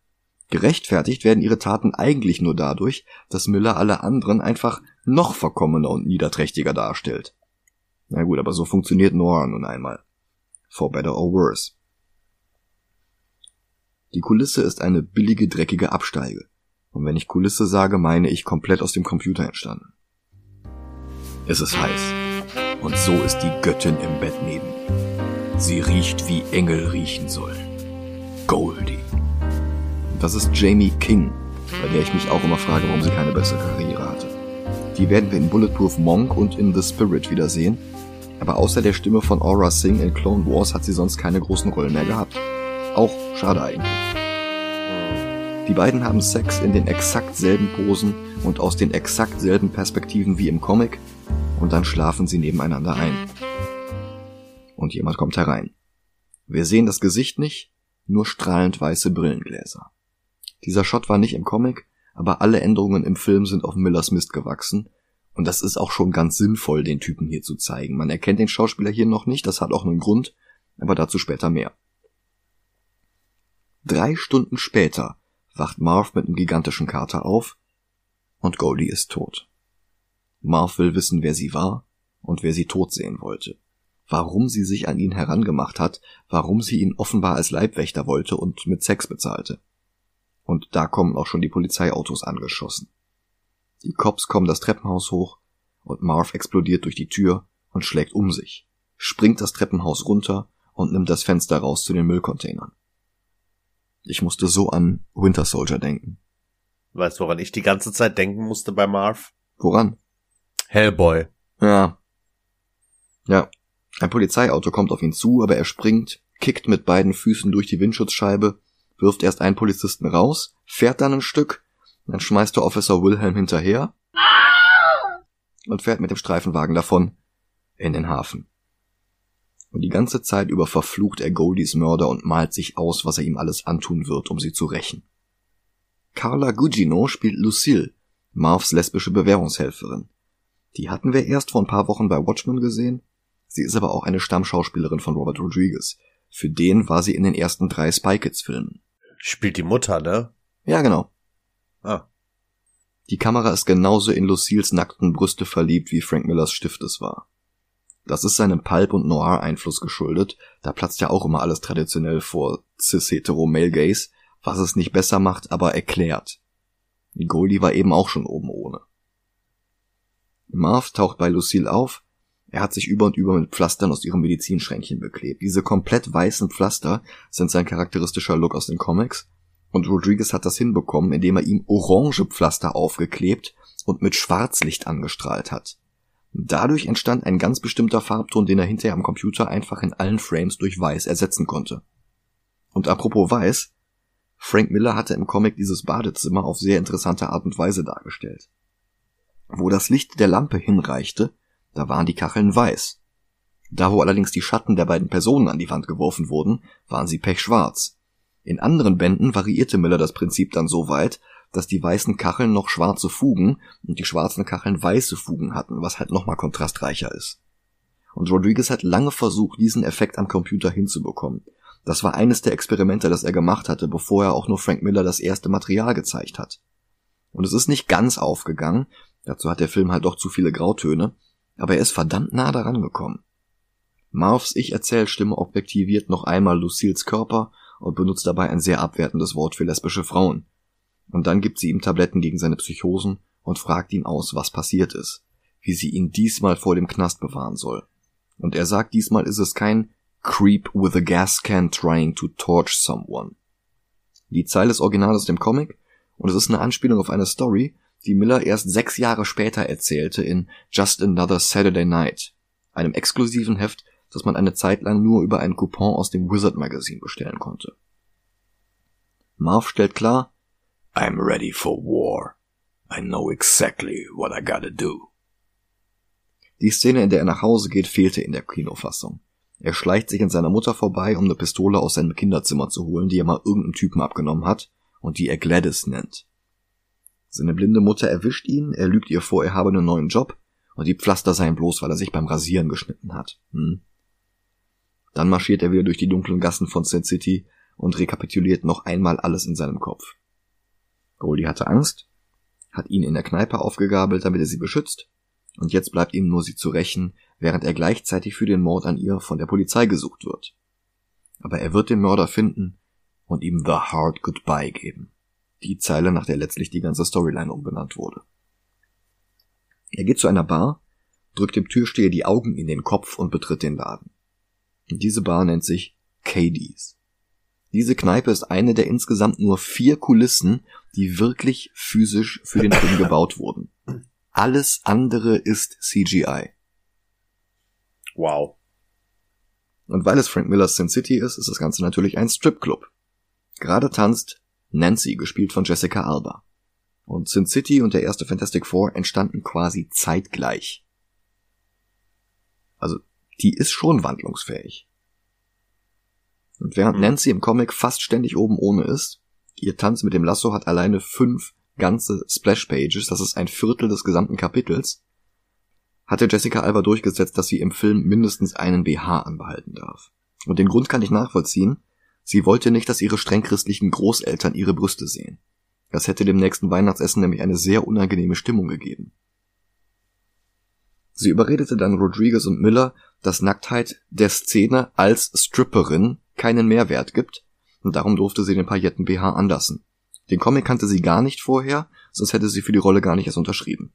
Gerechtfertigt werden ihre Taten eigentlich nur dadurch, dass Miller alle anderen einfach noch verkommener und niederträchtiger darstellt. Na gut, aber so funktioniert Nora nun einmal. For better or worse. Die Kulisse ist eine billige, dreckige Absteige. Und wenn ich Kulisse sage, meine ich komplett aus dem Computer entstanden. Es ist heiß. Und so ist die Göttin im Bett neben mir. Sie riecht, wie Engel riechen sollen. Goldie. Das ist Jamie King, bei der ich mich auch immer frage, warum sie keine bessere Karriere hatte. Die werden wir in Bulletproof Monk und in The Spirit wiedersehen, aber außer der Stimme von Aura Singh in Clone Wars hat sie sonst keine großen Rollen mehr gehabt. Auch schade eigentlich. Die beiden haben Sex in den exakt selben Posen und aus den exakt selben Perspektiven wie im Comic und dann schlafen sie nebeneinander ein. Und jemand kommt herein. Wir sehen das Gesicht nicht, nur strahlend weiße Brillengläser. Dieser Shot war nicht im Comic, aber alle Änderungen im Film sind auf Millers Mist gewachsen und das ist auch schon ganz sinnvoll, den Typen hier zu zeigen. Man erkennt den Schauspieler hier noch nicht, das hat auch einen Grund, aber dazu später mehr. Drei Stunden später wacht Marv mit einem gigantischen Kater auf und Goldie ist tot. Marv will wissen, wer sie war und wer sie tot sehen wollte. Warum sie sich an ihn herangemacht hat, warum sie ihn offenbar als Leibwächter wollte und mit Sex bezahlte. Und da kommen auch schon die Polizeiautos angeschossen. Die Cops kommen das Treppenhaus hoch und Marv explodiert durch die Tür und schlägt um sich, springt das Treppenhaus runter und nimmt das Fenster raus zu den Müllcontainern. Ich musste so an Winter Soldier denken. Weißt du, woran ich die ganze Zeit denken musste bei Marv? Woran? Hellboy. Ja. Ja. Ein Polizeiauto kommt auf ihn zu, aber er springt, kickt mit beiden Füßen durch die Windschutzscheibe, wirft erst einen Polizisten raus, fährt dann ein Stück, dann schmeißt der Officer Wilhelm hinterher und fährt mit dem Streifenwagen davon in den Hafen. Und die ganze Zeit über verflucht er Goldies Mörder und malt sich aus, was er ihm alles antun wird, um sie zu rächen. Carla Gugino spielt Lucille, Marvs lesbische Bewährungshelferin. Die hatten wir erst vor ein paar Wochen bei Watchmen gesehen. Sie ist aber auch eine Stammschauspielerin von Robert Rodriguez. Für den war sie in den ersten drei Spy Kids Filmen. Spielt die Mutter, ne? Ja, genau. Ah. Die Kamera ist genauso in Lucille's nackten Brüste verliebt, wie Frank Millers Stift es war. Das ist seinem Pulp- und Noir-Einfluss geschuldet. Da platzt ja auch immer alles traditionell vor cis-hetero-male-gays, was es nicht besser macht, aber erklärt. Goldie war eben auch schon oben ohne. Marv taucht bei Lucille auf. Er hat sich über und über mit Pflastern aus ihrem Medizinschränkchen beklebt. Diese komplett weißen Pflaster sind sein charakteristischer Look aus den Comics. Und Rodriguez hat das hinbekommen, indem er ihm orange Pflaster aufgeklebt und mit Schwarzlicht angestrahlt hat. Dadurch entstand ein ganz bestimmter Farbton, den er hinterher am Computer einfach in allen Frames durch Weiß ersetzen konnte. Und apropos Weiß, Frank Miller hatte im Comic dieses Badezimmer auf sehr interessante Art und Weise dargestellt. Wo das Licht der Lampe hinreichte, da waren die Kacheln weiß. Da wo allerdings die Schatten der beiden Personen an die Wand geworfen wurden, waren sie pechschwarz. In anderen Bänden variierte Miller das Prinzip dann so weit, dass die weißen Kacheln noch schwarze Fugen und die schwarzen Kacheln weiße Fugen hatten, was halt nochmal kontrastreicher ist. Und Rodriguez hat lange versucht, diesen Effekt am Computer hinzubekommen. Das war eines der Experimente, das er gemacht hatte, bevor er auch nur Frank Miller das erste Material gezeigt hat. Und es ist nicht ganz aufgegangen, dazu hat der Film halt doch zu viele Grautöne, aber er ist verdammt nah daran gekommen. Marvs Ich-Erzählstimme objektiviert noch einmal Lucille's Körper und benutzt dabei ein sehr abwertendes Wort für lesbische Frauen. Und dann gibt sie ihm Tabletten gegen seine Psychosen und fragt ihn aus, was passiert ist, wie sie ihn diesmal vor dem Knast bewahren soll. Und er sagt, diesmal ist es kein Creep with a gas can trying to torch someone. Die Zeile ist original aus dem Comic und es ist eine Anspielung auf eine Story, die Miller erst sechs Jahre später erzählte in Just Another Saturday Night, einem exklusiven Heft, das man eine Zeit lang nur über einen Coupon aus dem Wizard Magazine bestellen konnte. Marv stellt klar, I'm ready for war. I know exactly what I gotta do. Die Szene, in der er nach Hause geht, fehlte in der Kinofassung. Er schleicht sich an seiner Mutter vorbei, um eine Pistole aus seinem Kinderzimmer zu holen, die er mal irgendeinem Typen abgenommen hat und die er Gladys nennt. Seine blinde Mutter erwischt ihn, er lügt ihr vor, er habe einen neuen Job und die Pflaster seien bloß, weil er sich beim Rasieren geschnitten hat. Hm. Dann marschiert er wieder durch die dunklen Gassen von Sin City und rekapituliert noch einmal alles in seinem Kopf. Goldie hatte Angst, hat ihn in der Kneipe aufgegabelt, damit er sie beschützt, und jetzt bleibt ihm nur sie zu rächen, während er gleichzeitig für den Mord an ihr von der Polizei gesucht wird. Aber er wird den Mörder finden und ihm The Hard Goodbye geben. Die Zeile, nach der letztlich die ganze Storyline umbenannt wurde. Er geht zu einer Bar, drückt dem Türsteher die Augen in den Kopf und betritt den Laden. Diese Bar nennt sich Katie's. Diese Kneipe ist eine der insgesamt nur vier Kulissen, die wirklich physisch für den Film gebaut wurden. Alles andere ist CGI. Wow. Und weil es Frank Millers Sin City ist, ist das Ganze natürlich ein Stripclub. Gerade tanzt Nancy, gespielt von Jessica Alba. Und Sin City und der erste Fantastic Four entstanden quasi zeitgleich. Also, die ist schon wandlungsfähig. Und während mhm. Nancy im Comic fast ständig oben ohne ist, ihr Tanz mit dem Lasso hat alleine fünf ganze Splash-Pages, das ist ein Viertel des gesamten Kapitels, hatte Jessica Alba durchgesetzt, dass sie im Film mindestens einen BH anbehalten darf. Und den Grund kann ich nachvollziehen. Sie wollte nicht, dass ihre streng christlichen Großeltern ihre Brüste sehen. Das hätte dem nächsten Weihnachtsessen nämlich eine sehr unangenehme Stimmung gegeben. Sie überredete dann Rodriguez und Miller, dass Nacktheit der Szene als Stripperin keinen Mehrwert gibt, und darum durfte sie den Pailletten BH anlassen. Den Comic kannte sie gar nicht vorher, sonst hätte sie für die Rolle gar nicht erst unterschrieben.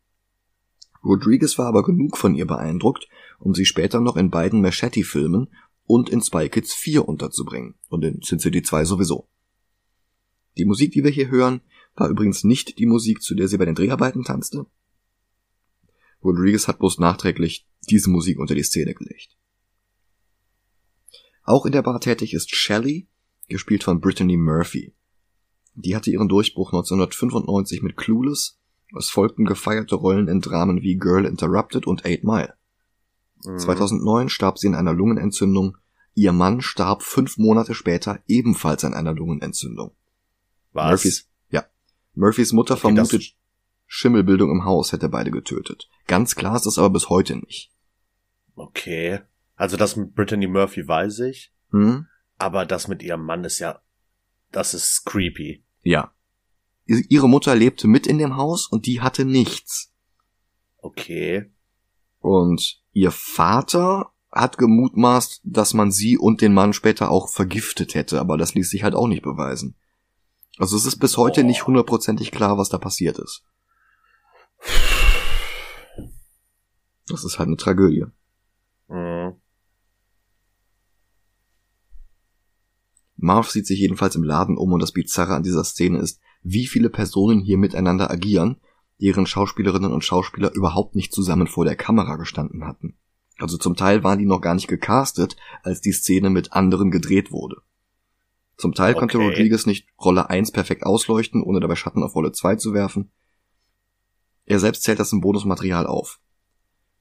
Rodriguez war aber genug von ihr beeindruckt, um sie später noch in beiden Machete-Filmen und in Spy Kids 4 unterzubringen und in Sin City 2 sowieso. Die Musik, die wir hier hören, war übrigens nicht die Musik, zu der sie bei den Dreharbeiten tanzte. Rodriguez hat bloß nachträglich diese Musik unter die Szene gelegt. Auch in der Bar tätig ist Shelley, gespielt von Brittany Murphy. Die hatte ihren Durchbruch 1995 mit Clueless, es folgten gefeierte Rollen in Dramen wie Girl Interrupted und Eight Mile. Mhm. 2009 starb sie in einer Lungenentzündung, ihr Mann starb fünf Monate später ebenfalls an einer Lungenentzündung. Was? Murphys, ja. Murphys Mutter okay, vermutet, Schimmelbildung im Haus hätte beide getötet. Ganz klar ist das aber bis heute nicht. Okay. Also das mit Brittany Murphy weiß ich. Hm? Aber das mit ihrem Mann ist ja, das ist creepy. Ja. Ihre Mutter lebte mit in dem Haus und die hatte nichts. Okay. Und ihr Vater hat gemutmaßt, dass man sie und den Mann später auch vergiftet hätte, aber das ließ sich halt auch nicht beweisen. Also es ist bis heute oh. nicht hundertprozentig klar, was da passiert ist. Das ist halt eine Tragödie. Mhm. Marv sieht sich jedenfalls im Laden um und das Bizarre an dieser Szene ist, wie viele Personen hier miteinander agieren, deren Schauspielerinnen und Schauspieler überhaupt nicht zusammen vor der Kamera gestanden hatten. Also zum Teil waren die noch gar nicht gecastet, als die Szene mit anderen gedreht wurde. Zum Teil okay. konnte Rodriguez nicht Rolle 1 perfekt ausleuchten, ohne dabei Schatten auf Rolle 2 zu werfen. Er selbst zählt das im Bonusmaterial auf.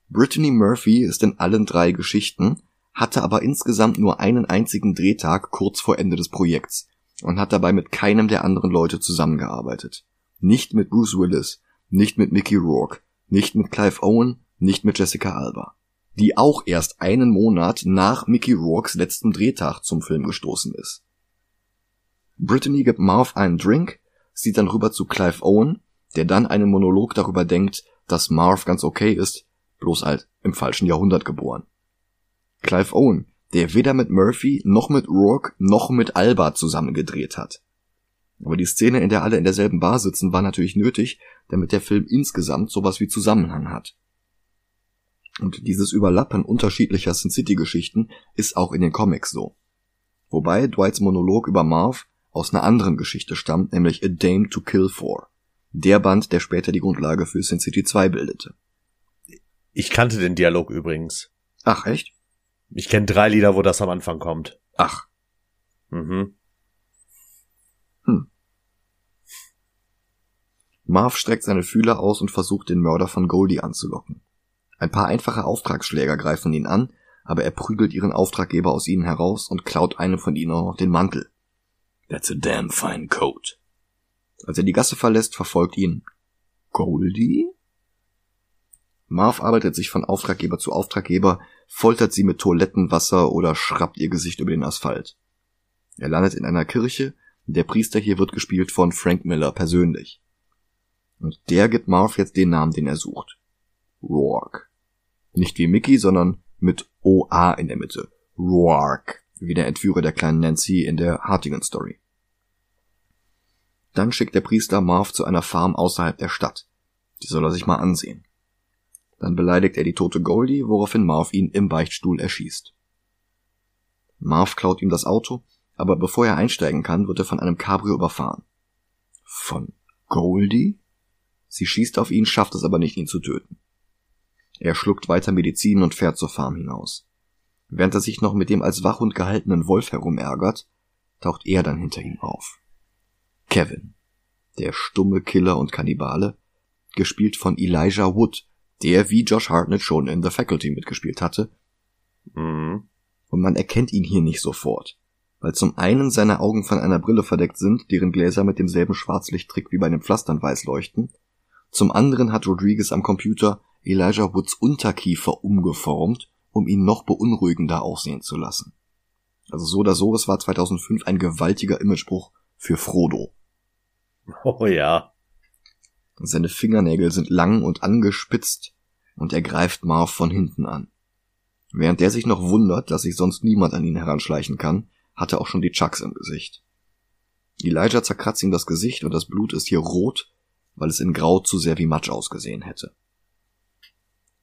Brittany Murphy ist in allen drei Geschichten, hatte aber insgesamt nur einen einzigen Drehtag kurz vor Ende des Projekts und hat dabei mit keinem der anderen Leute zusammengearbeitet. Nicht mit Bruce Willis, nicht mit Mickey Rourke, nicht mit Clive Owen, nicht mit Jessica Alba, die auch erst einen Monat nach Mickey Rourkes letztem Drehtag zum Film gestoßen ist. Brittany gibt Marv einen Drink, sieht dann rüber zu Clive Owen, der dann einen Monolog darüber denkt, dass Marv ganz okay ist, bloß halt im falschen Jahrhundert geboren. Clive Owen, der weder mit Murphy noch mit Rourke noch mit Alba zusammen gedreht hat. Aber die Szene, in der alle in derselben Bar sitzen, war natürlich nötig, damit der Film insgesamt sowas wie Zusammenhang hat. Und dieses Überlappen unterschiedlicher Sin City Geschichten ist auch in den Comics so. Wobei Dwights Monolog über Marv aus einer anderen Geschichte stammt, nämlich A Dame to Kill For. Der Band, der später die Grundlage für Sin City 2 bildete. Ich kannte den Dialog übrigens. Ach, echt? Ich kenne drei Lieder, wo das am Anfang kommt. Ach. Mhm. Hm. Marv streckt seine Fühler aus und versucht, den Mörder von Goldie anzulocken. Ein paar einfache Auftragsschläger greifen ihn an, aber er prügelt ihren Auftraggeber aus ihnen heraus und klaut einem von ihnen auch noch den Mantel. That's a damn fine coat. Als er die Gasse verlässt, verfolgt ihn Goldie? Marv arbeitet sich von Auftraggeber zu Auftraggeber, foltert sie mit Toilettenwasser oder schrappt ihr Gesicht über den Asphalt. Er landet in einer Kirche, der Priester hier wird gespielt von Frank Miller persönlich. Und der gibt Marv jetzt den Namen, den er sucht. Rourke. Nicht wie Mickey, sondern mit OA in der Mitte. Rourke, wie der Entführer der kleinen Nancy in der Hartigan Story. Dann schickt der Priester Marv zu einer Farm außerhalb der Stadt. Die soll er sich mal ansehen. Dann beleidigt er die tote Goldie, woraufhin Marv ihn im Beichtstuhl erschießt. Marv klaut ihm das Auto, aber bevor er einsteigen kann, wird er von einem Cabrio überfahren. Von Goldie? Sie schießt auf ihn, schafft es aber nicht, ihn zu töten. Er schluckt weiter Medizin und fährt zur Farm hinaus. Während er sich noch mit dem als Wachhund gehaltenen Wolf herumärgert, taucht er dann hinter ihm auf. Kevin, der stumme Killer und Kannibale, gespielt von Elijah Wood, der wie Josh Hartnett schon in The Faculty mitgespielt hatte. Mhm. Und man erkennt ihn hier nicht sofort, weil zum einen seine Augen von einer Brille verdeckt sind, deren Gläser mit demselben Schwarzlichttrick wie bei den Pflastern weiß leuchten. Zum anderen hat Rodriguez am Computer Elijah Woods Unterkiefer umgeformt, um ihn noch beunruhigender aussehen zu lassen. Also so oder so, es war 2005 ein gewaltiger Imagebruch für Frodo. *laughs* Oh ja. Seine Fingernägel sind lang und angespitzt und er greift Marv von hinten an. Während der sich noch wundert, dass sich sonst niemand an ihn heranschleichen kann, hat er auch schon die Chucks im Gesicht. Elijah zerkratzt ihm das Gesicht und das Blut ist hier rot, weil es in Grau zu sehr wie Matsch ausgesehen hätte.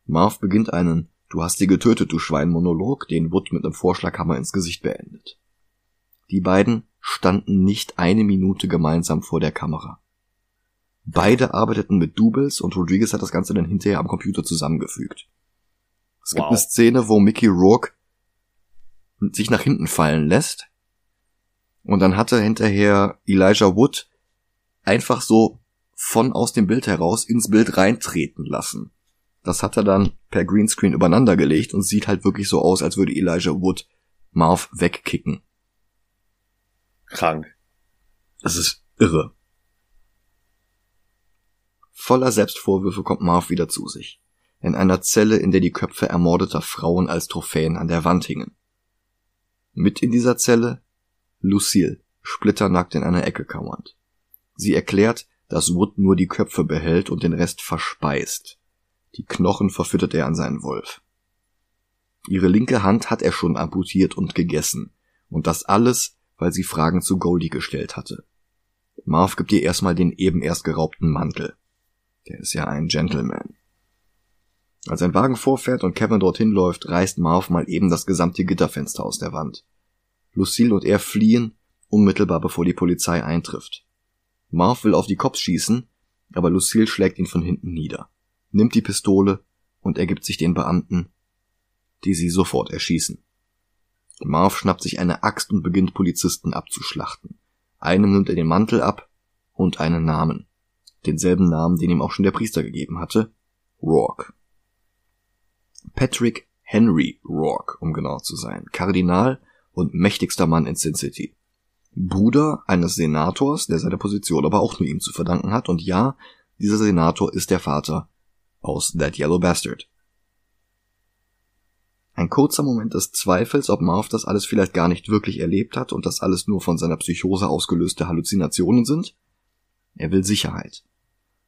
Marv beginnt einen Du hast sie getötet, du Schwein-Monolog, den Wood mit einem Vorschlaghammer ins Gesicht beendet. Die beiden standen nicht eine Minute gemeinsam vor der Kamera. Beide arbeiteten mit Doubles und Rodriguez hat das Ganze dann hinterher am Computer zusammengefügt. Es wow. gibt eine Szene, wo Mickey Rourke sich nach hinten fallen lässt und dann hatte hinterher Elijah Wood einfach so von aus dem Bild heraus ins Bild reintreten lassen. Das hat er dann per Greenscreen übereinander gelegt und sieht halt wirklich so aus, als würde Elijah Wood Marv wegkicken. Krank. Das ist irre. Voller Selbstvorwürfe kommt Marv wieder zu sich. In einer Zelle, in der die Köpfe ermordeter Frauen als Trophäen an der Wand hingen. Mit in dieser Zelle Lucille, splitternackt in einer Ecke kauernd. Sie erklärt, dass Wood nur die Köpfe behält und den Rest verspeist. Die Knochen verfüttert er an seinen Wolf. Ihre linke Hand hat er schon amputiert und gegessen. Und das alles, weil sie Fragen zu Goldie gestellt hatte. Marv gibt ihr erstmal den eben erst geraubten Mantel. Der ist ja ein Gentleman. Als ein Wagen vorfährt und Kevin dorthin läuft, reißt Marv mal eben das gesamte Gitterfenster aus der Wand. Lucille und er fliehen, unmittelbar bevor die Polizei eintrifft. Marv will auf die Cops schießen, aber Lucille schlägt ihn von hinten nieder, nimmt die Pistole und ergibt sich den Beamten, die sie sofort erschießen. Marv schnappt sich eine Axt und beginnt Polizisten abzuschlachten. Einem nimmt er den Mantel ab und einen Namen. Denselben Namen, den ihm auch schon der Priester gegeben hatte. Rourke. Patrick Henry Rourke, um genau zu sein. Kardinal und mächtigster Mann in Sin City. Bruder eines Senators, der seine Position aber auch nur ihm zu verdanken hat, und ja, dieser Senator ist der Vater aus That Yellow Bastard. Ein kurzer Moment des Zweifels, ob Marv das alles vielleicht gar nicht wirklich erlebt hat und das alles nur von seiner Psychose ausgelöste Halluzinationen sind. Er will Sicherheit.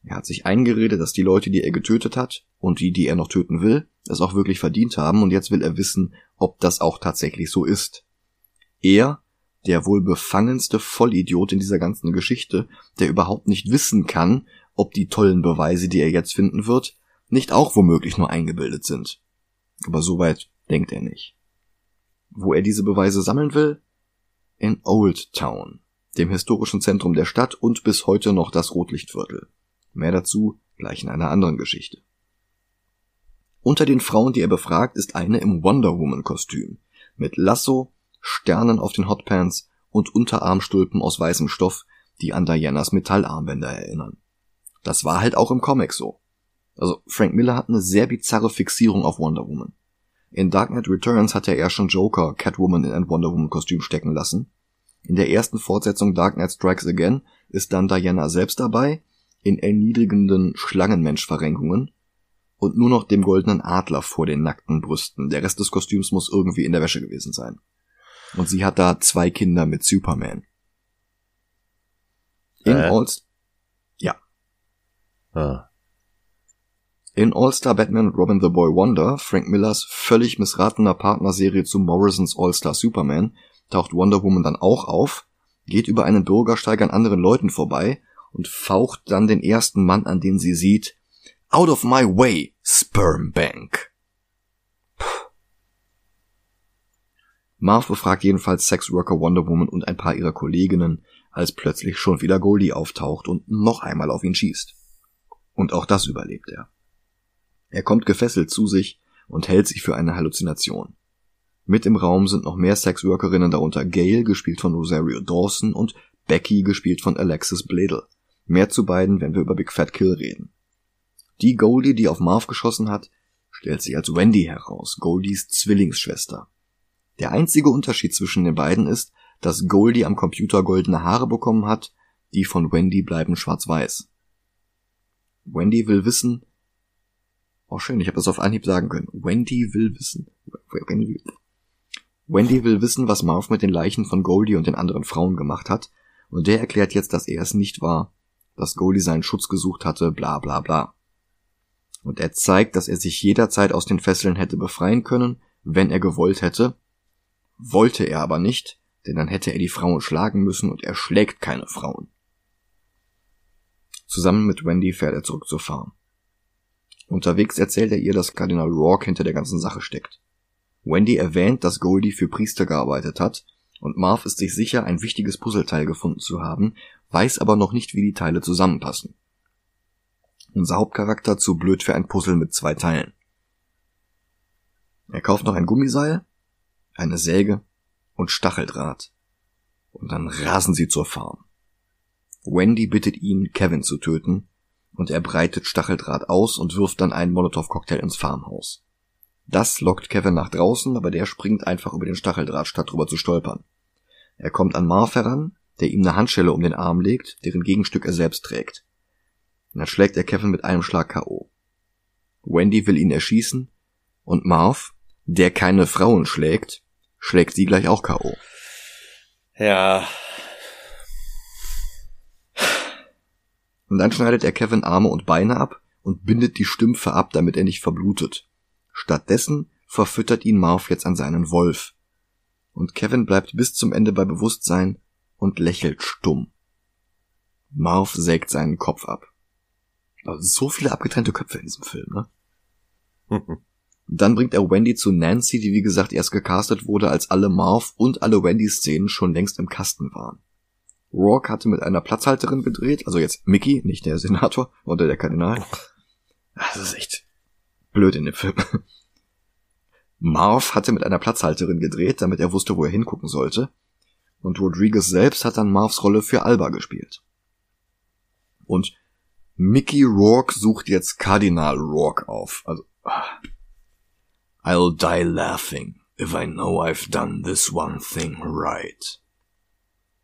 Er hat sich eingeredet, dass die Leute, die er getötet hat und die, die er noch töten will, es auch wirklich verdient haben und jetzt will er wissen, ob das auch tatsächlich so ist. Er, der wohl befangenste Vollidiot in dieser ganzen Geschichte, der überhaupt nicht wissen kann, ob die tollen Beweise, die er jetzt finden wird, nicht auch womöglich nur eingebildet sind. Aber soweit denkt er nicht. Wo er diese Beweise sammeln will? In Old Town, dem historischen Zentrum der Stadt und bis heute noch das Rotlichtviertel. Mehr dazu gleich in einer anderen Geschichte. Unter den Frauen, die er befragt, ist eine im Wonder Woman Kostüm, mit Lasso, Sternen auf den Hotpants und Unterarmstulpen aus weißem Stoff, die an Dianas Metallarmbänder erinnern. Das war halt auch im Comic so. Also Frank Miller hat eine sehr bizarre Fixierung auf Wonder Woman. In Dark Knight Returns hat er erst schon Joker Catwoman in ein Wonder Woman Kostüm stecken lassen. In der ersten Fortsetzung Dark Knight Strikes Again ist dann Diana selbst dabei, in erniedrigenden Schlangenmensch-Verrenkungen und nur noch dem goldenen Adler vor den nackten Brüsten. Der Rest des Kostüms muss irgendwie in der Wäsche gewesen sein. Und sie hat da zwei Kinder mit Superman. In äh? Allst ja. Ah. In All-Star Batman Robin the Boy Wonder, Frank Millers völlig missratener Partnerserie zu Morrisons All-Star Superman, taucht Wonder Woman dann auch auf, geht über einen Bürgersteig an anderen Leuten vorbei und faucht dann den ersten Mann, an den sie sieht, Out of my way, Sperm Bank. Marv befragt jedenfalls Sexworker Wonder Woman und ein paar ihrer Kolleginnen, als plötzlich schon wieder Goldie auftaucht und noch einmal auf ihn schießt. Und auch das überlebt er. Er kommt gefesselt zu sich und hält sich für eine Halluzination. Mit im Raum sind noch mehr Sexworkerinnen, darunter Gail, gespielt von Rosario Dawson, und Becky, gespielt von Alexis Bledel. Mehr zu beiden, wenn wir über Big Fat Kill reden. Die Goldie, die auf Marv geschossen hat, stellt sich als Wendy heraus, Goldies Zwillingsschwester. Der einzige Unterschied zwischen den beiden ist, dass Goldie am Computer goldene Haare bekommen hat, die von Wendy bleiben schwarz-weiß. Wendy will wissen, oh schön, ich habe das auf Anhieb sagen können. Wendy will wissen. Wendy, Wendy will wissen, was Marv mit den Leichen von Goldie und den anderen Frauen gemacht hat, und der erklärt jetzt, dass er es nicht war, dass Goldie seinen Schutz gesucht hatte, bla bla bla. Und er zeigt, dass er sich jederzeit aus den Fesseln hätte befreien können, wenn er gewollt hätte. Wollte er aber nicht, denn dann hätte er die Frauen schlagen müssen und er schlägt keine Frauen. Zusammen mit Wendy fährt er zurück zur Farm. Unterwegs erzählt er ihr, dass Kardinal Rourke hinter der ganzen Sache steckt. Wendy erwähnt, dass Goldie für Priester gearbeitet hat, und Marv ist sich sicher, ein wichtiges Puzzleteil gefunden zu haben, weiß aber noch nicht, wie die Teile zusammenpassen. Unser Hauptcharakter zu blöd für ein Puzzle mit zwei Teilen. Er kauft noch ein Gummiseil, eine Säge und Stacheldraht. Und dann rasen sie zur Farm. Wendy bittet ihn, Kevin zu töten, und er breitet Stacheldraht aus und wirft dann einen Molotow-Cocktail ins Farmhaus. Das lockt Kevin nach draußen, aber der springt einfach über den Stacheldraht, statt drüber zu stolpern. Er kommt an Marv heran, der ihm eine Handschelle um den Arm legt, deren Gegenstück er selbst trägt. Und dann schlägt er Kevin mit einem Schlag K.O. Wendy will ihn erschießen und Marv, der keine Frauen schlägt, schlägt sie gleich auch K.O. Ja. Und dann schneidet er Kevin Arme und Beine ab und bindet die Stümpfe ab, damit er nicht verblutet. Stattdessen verfüttert ihn Marv jetzt an seinen Wolf. Und Kevin bleibt bis zum Ende bei Bewusstsein und lächelt stumm. Marv sägt seinen Kopf ab. Also so viele abgetrennte Köpfe in diesem Film, ne? *laughs* Dann bringt er Wendy zu Nancy, die wie gesagt erst gecastet wurde, als alle Marv und alle Wendy-Szenen schon längst im Kasten waren. Rourke hatte mit einer Platzhalterin gedreht, also jetzt Mickey, nicht der Senator *laughs* oder der Kardinal. Das ist echt blöd in dem Film. Marv hatte mit einer Platzhalterin gedreht, damit er wusste, wo er hingucken sollte. Und Rodriguez selbst hat dann Marvs Rolle für Alba gespielt. Und Mickey Rourke sucht jetzt Kardinal Rourke auf. Also. I'll die laughing if I know I've done this one thing right.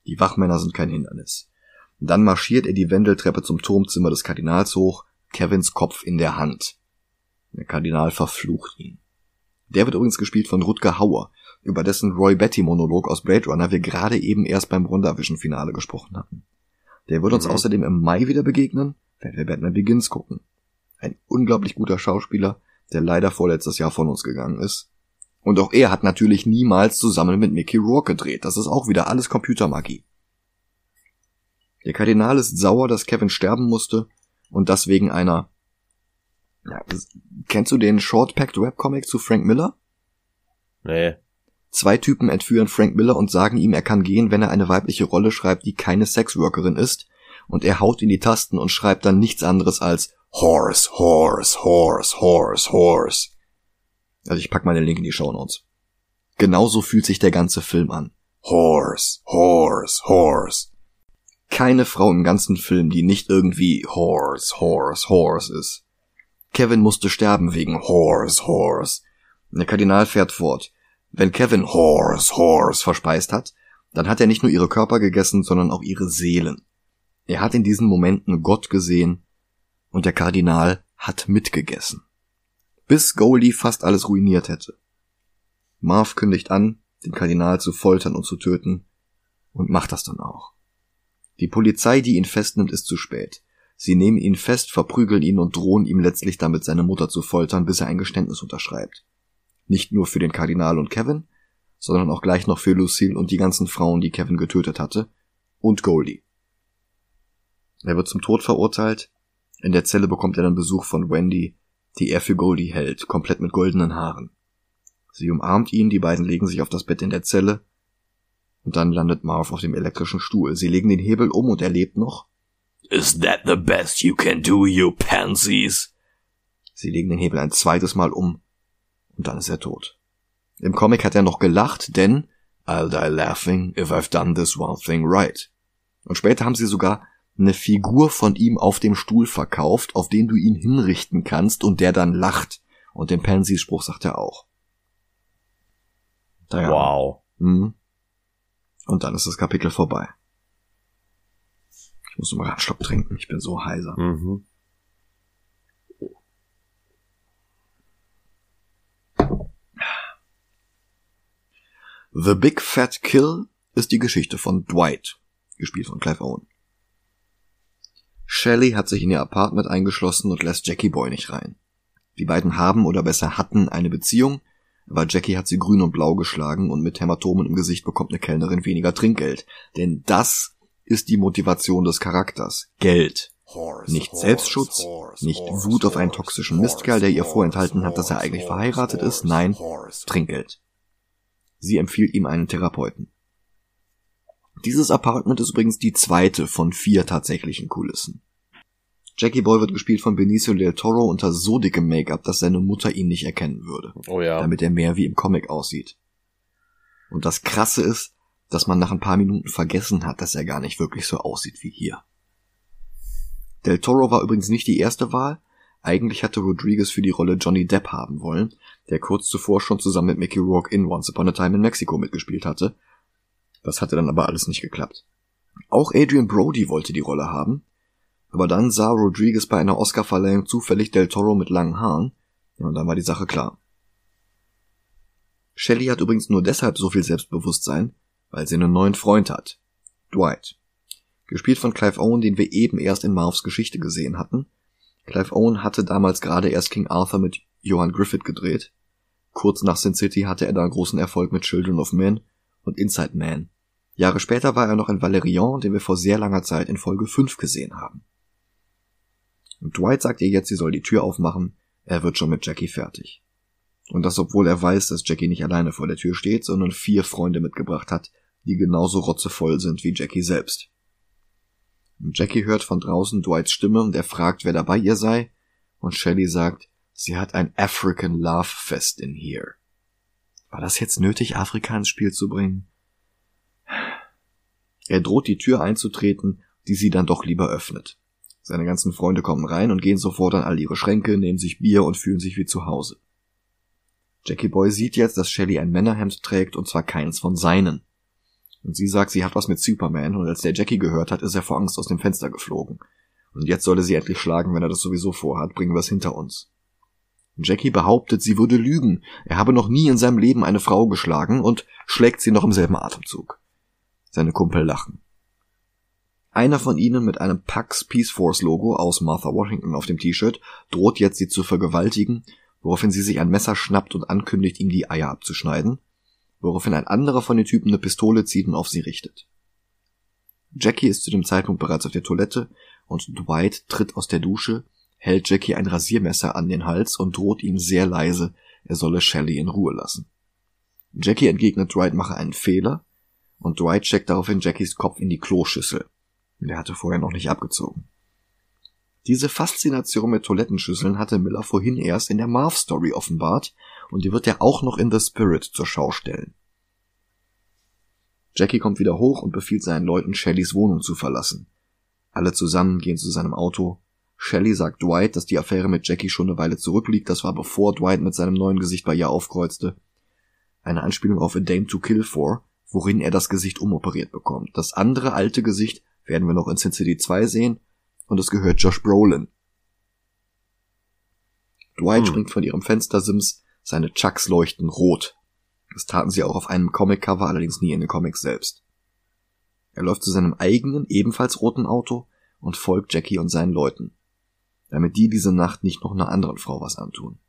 Die Wachmänner sind kein Hindernis. Dann marschiert er die Wendeltreppe zum Turmzimmer des Kardinals hoch, Kevins Kopf in der Hand. Der Kardinal verflucht ihn. Der wird übrigens gespielt von Rutger Hauer, über dessen Roy Betty Monolog aus Blade Runner wir gerade eben erst beim WandaVision Finale gesprochen hatten. Der wird uns mhm. außerdem im Mai wieder begegnen, wenn wir Batman Begins gucken. Ein unglaublich guter Schauspieler, der leider vorletztes Jahr von uns gegangen ist. Und auch er hat natürlich niemals zusammen mit Mickey Rourke gedreht. Das ist auch wieder alles Computermagie. Der Kardinal ist sauer, dass Kevin sterben musste und das wegen einer ja, kennst du den Short Packed Webcomic zu Frank Miller? Nee. Zwei Typen entführen Frank Miller und sagen ihm, er kann gehen, wenn er eine weibliche Rolle schreibt, die keine Sexworkerin ist, und er haut in die Tasten und schreibt dann nichts anderes als Horse, Horse, Horse, Horse, Horse. Also ich pack mal den Link in die Show Notes. Genauso fühlt sich der ganze Film an. Horse, Horse, Horse. Keine Frau im ganzen Film, die nicht irgendwie Horse, Horse, Horse ist. Kevin musste sterben wegen Horse, Horse. Der Kardinal fährt fort. Wenn Kevin Horse, Horse verspeist hat, dann hat er nicht nur ihre Körper gegessen, sondern auch ihre Seelen. Er hat in diesen Momenten Gott gesehen und der Kardinal hat mitgegessen. Bis Goldie fast alles ruiniert hätte. Marv kündigt an, den Kardinal zu foltern und zu töten und macht das dann auch. Die Polizei, die ihn festnimmt, ist zu spät. Sie nehmen ihn fest, verprügeln ihn und drohen ihm letztlich damit seine Mutter zu foltern, bis er ein Geständnis unterschreibt. Nicht nur für den Kardinal und Kevin, sondern auch gleich noch für Lucille und die ganzen Frauen, die Kevin getötet hatte, und Goldie. Er wird zum Tod verurteilt. In der Zelle bekommt er dann Besuch von Wendy, die er für Goldie hält, komplett mit goldenen Haaren. Sie umarmt ihn, die beiden legen sich auf das Bett in der Zelle, und dann landet Marv auf dem elektrischen Stuhl. Sie legen den Hebel um und er lebt noch, Is that the best you can do, you pansies? Sie legen den Hebel ein zweites Mal um und dann ist er tot. Im Comic hat er noch gelacht, denn I'll die laughing if I've done this one thing right. Und später haben sie sogar eine Figur von ihm auf dem Stuhl verkauft, auf den du ihn hinrichten kannst und der dann lacht. Und den Pansy-Spruch sagt er auch. Daher. Wow. Mhm. Und dann ist das Kapitel vorbei. Ich muss mal einen Schluck trinken, ich bin so heiser. Mhm. The Big Fat Kill ist die Geschichte von Dwight, gespielt von Clive Owen. Shelley hat sich in ihr Apartment eingeschlossen und lässt Jackie Boy nicht rein. Die beiden haben oder besser hatten eine Beziehung, aber Jackie hat sie grün und blau geschlagen und mit Hämatomen im Gesicht bekommt eine Kellnerin weniger Trinkgeld. Denn das ist die Motivation des Charakters. Geld. Nicht Selbstschutz, nicht Wut auf einen toxischen Mistkerl, der ihr vorenthalten hat, dass er eigentlich verheiratet ist, nein, Trinkgeld. Sie empfiehlt ihm einen Therapeuten. Dieses Apartment ist übrigens die zweite von vier tatsächlichen Kulissen. Jackie Boy wird gespielt von Benicio del Toro unter so dickem Make-up, dass seine Mutter ihn nicht erkennen würde. Oh ja. Damit er mehr wie im Comic aussieht. Und das Krasse ist, dass man nach ein paar Minuten vergessen hat, dass er gar nicht wirklich so aussieht wie hier. Del Toro war übrigens nicht die erste Wahl. Eigentlich hatte Rodriguez für die Rolle Johnny Depp haben wollen, der kurz zuvor schon zusammen mit Mickey Rourke in Once Upon a Time in Mexico mitgespielt hatte. Das hatte dann aber alles nicht geklappt. Auch Adrian Brody wollte die Rolle haben, aber dann sah Rodriguez bei einer Oscarverleihung zufällig Del Toro mit langen Haaren, und dann war die Sache klar. Shelley hat übrigens nur deshalb so viel Selbstbewusstsein, weil sie einen neuen Freund hat. Dwight. Gespielt von Clive Owen, den wir eben erst in Marvs Geschichte gesehen hatten. Clive Owen hatte damals gerade erst King Arthur mit Johann Griffith gedreht. Kurz nach Sin City hatte er da großen Erfolg mit Children of Men und Inside Man. Jahre später war er noch in Valerian, den wir vor sehr langer Zeit in Folge 5 gesehen haben. Und Dwight sagt ihr jetzt, sie soll die Tür aufmachen, er wird schon mit Jackie fertig. Und das obwohl er weiß, dass Jackie nicht alleine vor der Tür steht, sondern vier Freunde mitgebracht hat, die genauso rotzevoll sind wie Jackie selbst. Und Jackie hört von draußen Dwights Stimme und er fragt, wer dabei ihr sei, und Shelley sagt, sie hat ein African Love Fest in here. War das jetzt nötig, Afrika ins Spiel zu bringen? Er droht die Tür einzutreten, die sie dann doch lieber öffnet. Seine ganzen Freunde kommen rein und gehen sofort an all ihre Schränke, nehmen sich Bier und fühlen sich wie zu Hause. Jackie Boy sieht jetzt, dass Shelly ein Männerhemd trägt und zwar keins von seinen. Und sie sagt, sie hat was mit Superman und als der Jackie gehört hat, ist er vor Angst aus dem Fenster geflogen. Und jetzt solle sie endlich schlagen, wenn er das sowieso vorhat, bringen wir es hinter uns. Jackie behauptet, sie würde lügen, er habe noch nie in seinem Leben eine Frau geschlagen und schlägt sie noch im selben Atemzug. Seine Kumpel lachen. Einer von ihnen mit einem Pax Peace Force Logo aus Martha Washington auf dem T-Shirt droht jetzt sie zu vergewaltigen woraufhin sie sich ein Messer schnappt und ankündigt, ihm die Eier abzuschneiden, woraufhin ein anderer von den Typen eine Pistole zieht und auf sie richtet. Jackie ist zu dem Zeitpunkt bereits auf der Toilette und Dwight tritt aus der Dusche, hält Jackie ein Rasiermesser an den Hals und droht ihm sehr leise, er solle Shelley in Ruhe lassen. Jackie entgegnet, Dwight mache einen Fehler und Dwight checkt daraufhin Jackies Kopf in die Kloschüssel. Der hatte vorher noch nicht abgezogen. Diese Faszination mit Toilettenschüsseln hatte Miller vorhin erst in der Marv-Story offenbart und die wird er auch noch in The Spirit zur Schau stellen. Jackie kommt wieder hoch und befiehlt seinen Leuten, Shellys Wohnung zu verlassen. Alle zusammen gehen zu seinem Auto. Shelley sagt Dwight, dass die Affäre mit Jackie schon eine Weile zurückliegt, das war bevor Dwight mit seinem neuen Gesicht bei ihr aufkreuzte. Eine Anspielung auf A Dame to Kill For, worin er das Gesicht umoperiert bekommt. Das andere alte Gesicht werden wir noch in Sin City 2 sehen und es gehört Josh Brolin. Dwight hm. springt von ihrem Fenstersims, seine Chucks leuchten rot. Das taten sie auch auf einem Comic-Cover, allerdings nie in den Comics selbst. Er läuft zu seinem eigenen, ebenfalls roten Auto und folgt Jackie und seinen Leuten, damit die diese Nacht nicht noch einer anderen Frau was antun.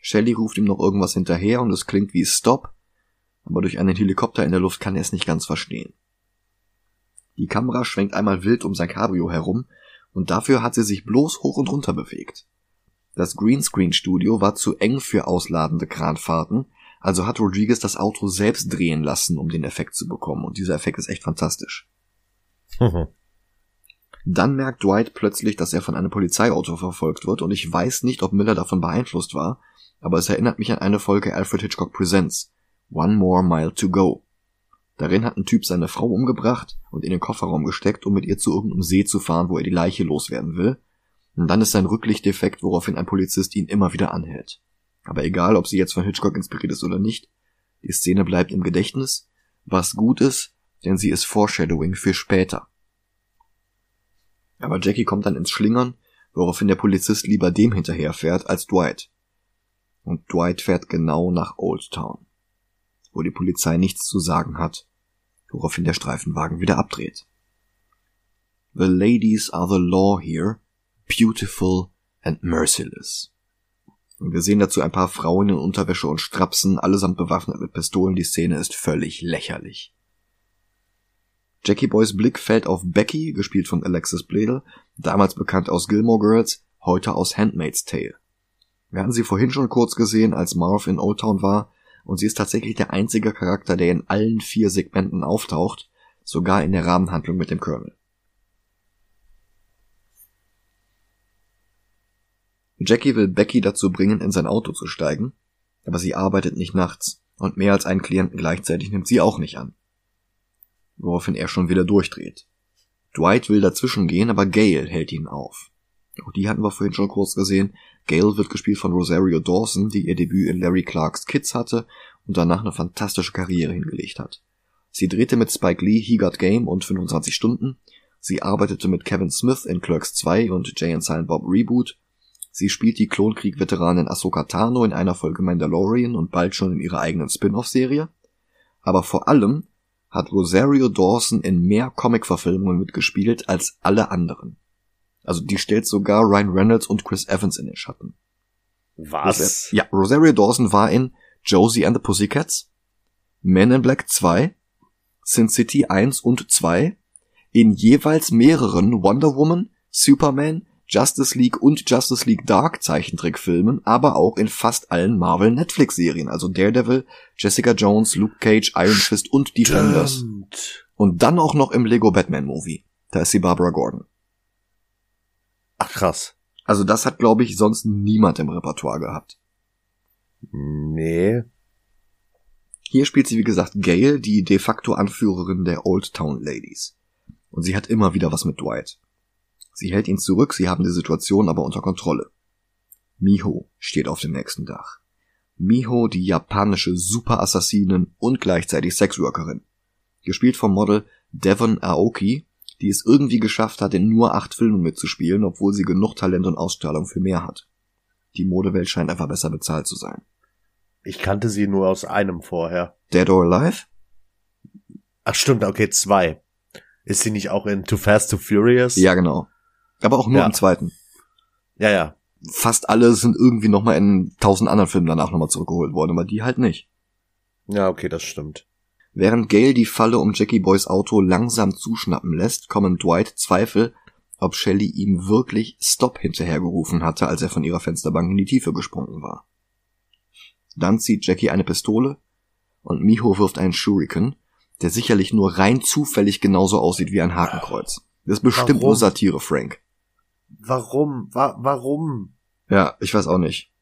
Shelly ruft ihm noch irgendwas hinterher und es klingt wie Stop, aber durch einen Helikopter in der Luft kann er es nicht ganz verstehen. Die Kamera schwenkt einmal wild um sein Cabrio herum und dafür hat sie sich bloß hoch und runter bewegt. Das Greenscreen-Studio war zu eng für ausladende Kranfahrten, also hat Rodriguez das Auto selbst drehen lassen, um den Effekt zu bekommen, und dieser Effekt ist echt fantastisch. Mhm. Dann merkt Dwight plötzlich, dass er von einem Polizeiauto verfolgt wird, und ich weiß nicht, ob Miller davon beeinflusst war, aber es erinnert mich an eine Folge Alfred Hitchcock Presents, One More Mile to Go. Darin hat ein Typ seine Frau umgebracht und in den Kofferraum gesteckt, um mit ihr zu irgendeinem See zu fahren, wo er die Leiche loswerden will. Und dann ist sein Rücklicht defekt, woraufhin ein Polizist ihn immer wieder anhält. Aber egal, ob sie jetzt von Hitchcock inspiriert ist oder nicht, die Szene bleibt im Gedächtnis, was gut ist, denn sie ist Foreshadowing für später. Aber Jackie kommt dann ins Schlingern, woraufhin der Polizist lieber dem hinterherfährt als Dwight. Und Dwight fährt genau nach Old Town, wo die Polizei nichts zu sagen hat woraufhin der Streifenwagen wieder abdreht. The ladies are the law here, beautiful and merciless. Und wir sehen dazu ein paar Frauen in Unterwäsche und Strapsen, allesamt bewaffnet mit Pistolen. Die Szene ist völlig lächerlich. Jackie Boys Blick fällt auf Becky, gespielt von Alexis Bledel, damals bekannt aus Gilmore Girls, heute aus Handmaid's Tale. Wir hatten sie vorhin schon kurz gesehen, als Marv in Old Town war, und sie ist tatsächlich der einzige Charakter, der in allen vier Segmenten auftaucht, sogar in der Rahmenhandlung mit dem Colonel. Jackie will Becky dazu bringen, in sein Auto zu steigen, aber sie arbeitet nicht nachts und mehr als einen Klienten gleichzeitig nimmt sie auch nicht an. Woraufhin er schon wieder durchdreht. Dwight will dazwischen gehen, aber Gail hält ihn auf. Auch die hatten wir vorhin schon kurz gesehen. Gail wird gespielt von Rosario Dawson, die ihr Debüt in Larry Clarks Kids hatte und danach eine fantastische Karriere hingelegt hat. Sie drehte mit Spike Lee He Got Game und 25 Stunden. Sie arbeitete mit Kevin Smith in Clerks 2 und Jay and Silent Bob Reboot. Sie spielt die Klonkrieg-Veteranin Ahsoka Tano in einer Folge Mandalorian und bald schon in ihrer eigenen Spin-off-Serie. Aber vor allem hat Rosario Dawson in mehr Comic-Verfilmungen mitgespielt als alle anderen. Also die stellt sogar Ryan Reynolds und Chris Evans in den Schatten. Was? Ja, Rosario Dawson war in Josie and the Pussycats, Men in Black 2, Sin City 1 und 2, in jeweils mehreren Wonder Woman, Superman, Justice League und Justice League Dark Zeichentrickfilmen, aber auch in fast allen Marvel Netflix Serien, also Daredevil, Jessica Jones, Luke Cage, Iron Fist und Defenders. Und dann auch noch im Lego Batman Movie. Da ist sie Barbara Gordon. Ach krass. Also das hat, glaube ich, sonst niemand im Repertoire gehabt. Nee. Hier spielt sie, wie gesagt, Gail, die de facto Anführerin der Old Town Ladies. Und sie hat immer wieder was mit Dwight. Sie hält ihn zurück, sie haben die Situation aber unter Kontrolle. Miho steht auf dem nächsten Dach. Miho, die japanische Superassassinin und gleichzeitig Sexworkerin. Gespielt vom Model Devon Aoki, die es irgendwie geschafft hat, in nur acht Filmen mitzuspielen, obwohl sie genug Talent und Ausstrahlung für mehr hat. Die Modewelt scheint einfach besser bezahlt zu sein. Ich kannte sie nur aus einem vorher. Dead or Alive? Ach stimmt, okay, zwei. Ist sie nicht auch in Too Fast, Too Furious? Ja, genau. Aber auch nur Ja. im zweiten. Ja, ja. Fast alle sind irgendwie nochmal in tausend anderen Filmen danach nochmal zurückgeholt worden, aber die halt nicht. Ja, okay, das stimmt. Während Gail die Falle um Jackie Boys Auto langsam zuschnappen lässt, kommen Dwight Zweifel, ob Shelley ihm wirklich Stop hinterhergerufen hatte, als er von ihrer Fensterbank in die Tiefe gesprungen war. Dann zieht Jackie eine Pistole und Miho wirft einen Shuriken, der sicherlich nur rein zufällig genauso aussieht wie ein Hakenkreuz. Das ist bestimmt Warum? nur Satire, Frank. Warum? Wa warum? Ja, ich weiß auch nicht.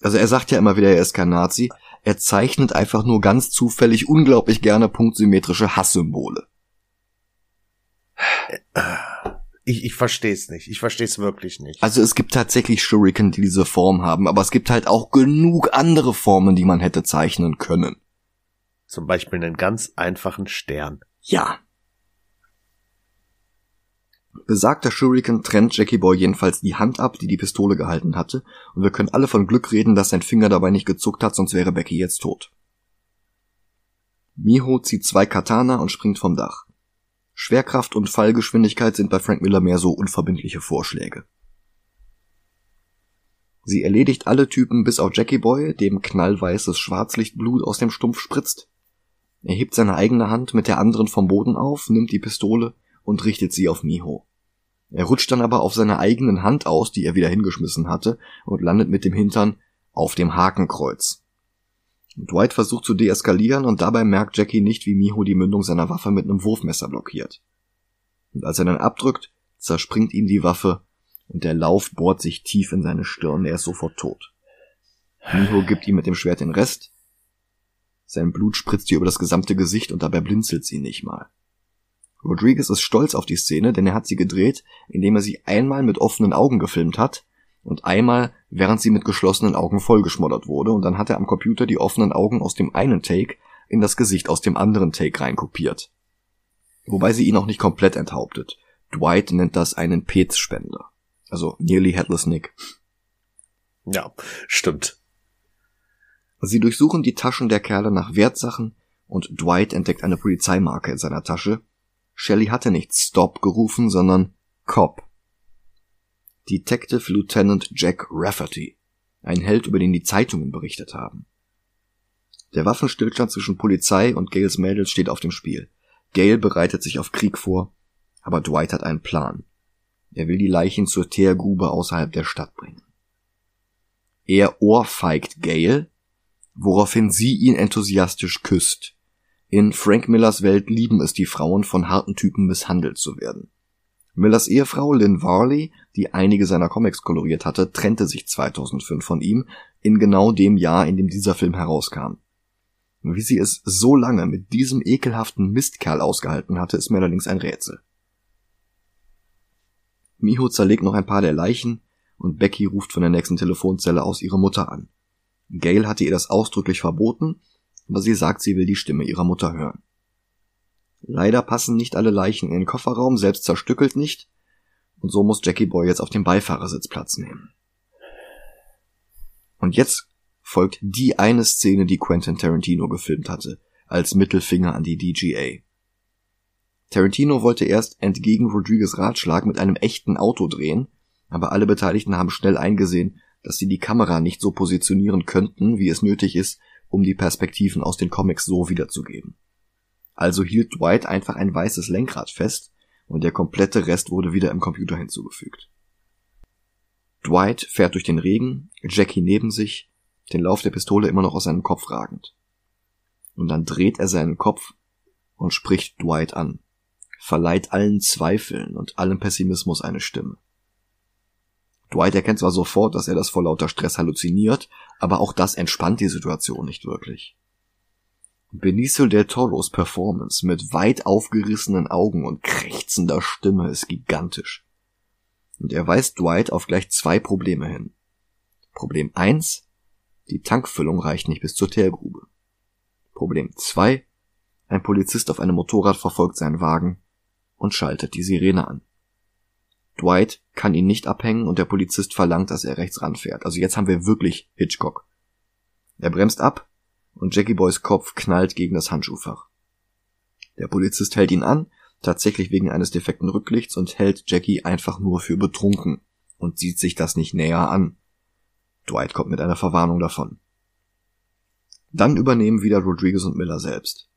Also er sagt ja immer wieder, er ist kein Nazi. Er zeichnet einfach nur ganz zufällig unglaublich gerne punktsymmetrische Hasssymbole. Ich, ich verstehe es nicht. Ich verstehe es wirklich nicht. Also es gibt tatsächlich Shuriken, die diese Form haben, aber es gibt halt auch genug andere Formen, die man hätte zeichnen können. Zum Beispiel einen ganz einfachen Stern. Ja. Besagter Shuriken trennt Jackie Boy jedenfalls die Hand ab, die die Pistole gehalten hatte, und wir können alle von Glück reden, dass sein Finger dabei nicht gezuckt hat, sonst wäre Becky jetzt tot. Miho zieht zwei Katana und springt vom Dach. Schwerkraft und Fallgeschwindigkeit sind bei Frank Miller mehr so unverbindliche Vorschläge. Sie erledigt alle Typen bis auf Jackie Boy, dem knallweißes Schwarzlichtblut aus dem Stumpf spritzt. Er hebt seine eigene Hand mit der anderen vom Boden auf, nimmt die Pistole und richtet sie auf Miho. Er rutscht dann aber auf seiner eigenen Hand aus, die er wieder hingeschmissen hatte, und landet mit dem Hintern auf dem Hakenkreuz. Dwight versucht zu deeskalieren und dabei merkt Jackie nicht, wie Miho die Mündung seiner Waffe mit einem Wurfmesser blockiert. Und als er dann abdrückt, zerspringt ihm die Waffe und der Lauf bohrt sich tief in seine Stirn, er ist sofort tot. Miho gibt ihm mit dem Schwert den Rest. Sein Blut spritzt ihr über das gesamte Gesicht und dabei blinzelt sie nicht mal. Rodriguez ist stolz auf die Szene, denn er hat sie gedreht, indem er sie einmal mit offenen Augen gefilmt hat und einmal, während sie mit geschlossenen Augen vollgeschmoddert wurde, und dann hat er am Computer die offenen Augen aus dem einen Take in das Gesicht aus dem anderen Take reinkopiert. Wobei sie ihn auch nicht komplett enthauptet. Dwight nennt das einen Pets-Spender. Also Nearly Headless Nick. Ja, stimmt. Sie durchsuchen die Taschen der Kerle nach Wertsachen und Dwight entdeckt eine Polizeimarke in seiner Tasche. Shelley hatte nicht Stop gerufen, sondern Cop. Detective Lieutenant Jack Rafferty. Ein Held, über den die Zeitungen berichtet haben. Der Waffenstillstand zwischen Polizei und Gales Mädels steht auf dem Spiel. Gail bereitet sich auf Krieg vor, aber Dwight hat einen Plan. Er will die Leichen zur Teergrube außerhalb der Stadt bringen. Er ohrfeigt Gail, woraufhin sie ihn enthusiastisch küsst. In Frank Millers Welt lieben es die Frauen, von harten Typen misshandelt zu werden. Millers Ehefrau Lynn Varley, die einige seiner Comics koloriert hatte, trennte sich 2005 von ihm, in genau dem Jahr, in dem dieser Film herauskam. Wie sie es so lange mit diesem ekelhaften Mistkerl ausgehalten hatte, ist mir allerdings ein Rätsel. Miho zerlegt noch ein paar der Leichen und Becky ruft von der nächsten Telefonzelle aus ihre Mutter an. Gail hatte ihr das ausdrücklich verboten, aber sie sagt, sie will die Stimme ihrer Mutter hören. Leider passen nicht alle Leichen in den Kofferraum, selbst zerstückelt nicht, und so muss Jackie Boy jetzt auf dem Beifahrersitz Platz nehmen. Und jetzt folgt die eine Szene, die Quentin Tarantino gefilmt hatte, als Mittelfinger an die DGA. Tarantino wollte erst entgegen Rodriguez Ratschlag mit einem echten Auto drehen, aber alle Beteiligten haben schnell eingesehen, dass sie die Kamera nicht so positionieren könnten, wie es nötig ist, um die Perspektiven aus den Comics so wiederzugeben. Also hielt Dwight einfach ein weißes Lenkrad fest und der komplette Rest wurde wieder im Computer hinzugefügt. Dwight fährt durch den Regen, Jackie neben sich, den Lauf der Pistole immer noch aus seinem Kopf ragend. Und dann dreht er seinen Kopf und spricht Dwight an verleiht allen Zweifeln und allem Pessimismus eine Stimme. Dwight erkennt zwar sofort, dass er das vor lauter Stress halluziniert, aber auch das entspannt die Situation nicht wirklich. Benicio del Toros Performance mit weit aufgerissenen Augen und krächzender Stimme ist gigantisch. Und er weist Dwight auf gleich zwei Probleme hin. Problem eins: Die Tankfüllung reicht nicht bis zur Teergrube. Problem zwei: Ein Polizist auf einem Motorrad verfolgt seinen Wagen und schaltet die Sirene an. Dwight kann ihn nicht abhängen und der Polizist verlangt, dass er rechts ranfährt. Also jetzt haben wir wirklich Hitchcock. Er bremst ab und Jackie Boys Kopf knallt gegen das Handschuhfach. Der Polizist hält ihn an, tatsächlich wegen eines defekten Rücklichts und hält Jackie einfach nur für betrunken und sieht sich das nicht näher an. Dwight kommt mit einer Verwarnung davon. Dann übernehmen wieder Rodriguez und Miller selbst.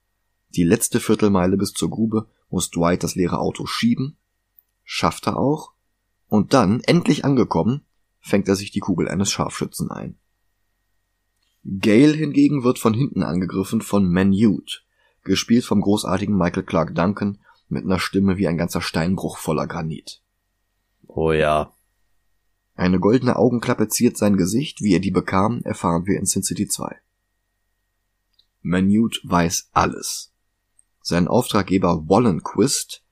Die letzte Viertelmeile bis zur Grube muss Dwight das leere Auto schieben, schafft er auch, und dann, endlich angekommen, fängt er sich die Kugel eines Scharfschützen ein. Gail hingegen wird von hinten angegriffen von Manute, gespielt vom großartigen Michael Clark Duncan mit einer Stimme wie ein ganzer Steinbruch voller Granit. Oh ja. Eine goldene Augenklappe ziert sein Gesicht, wie er die bekam, erfahren wir in Sin City 2. Manute weiß alles. Sein Auftraggeber Wallenquist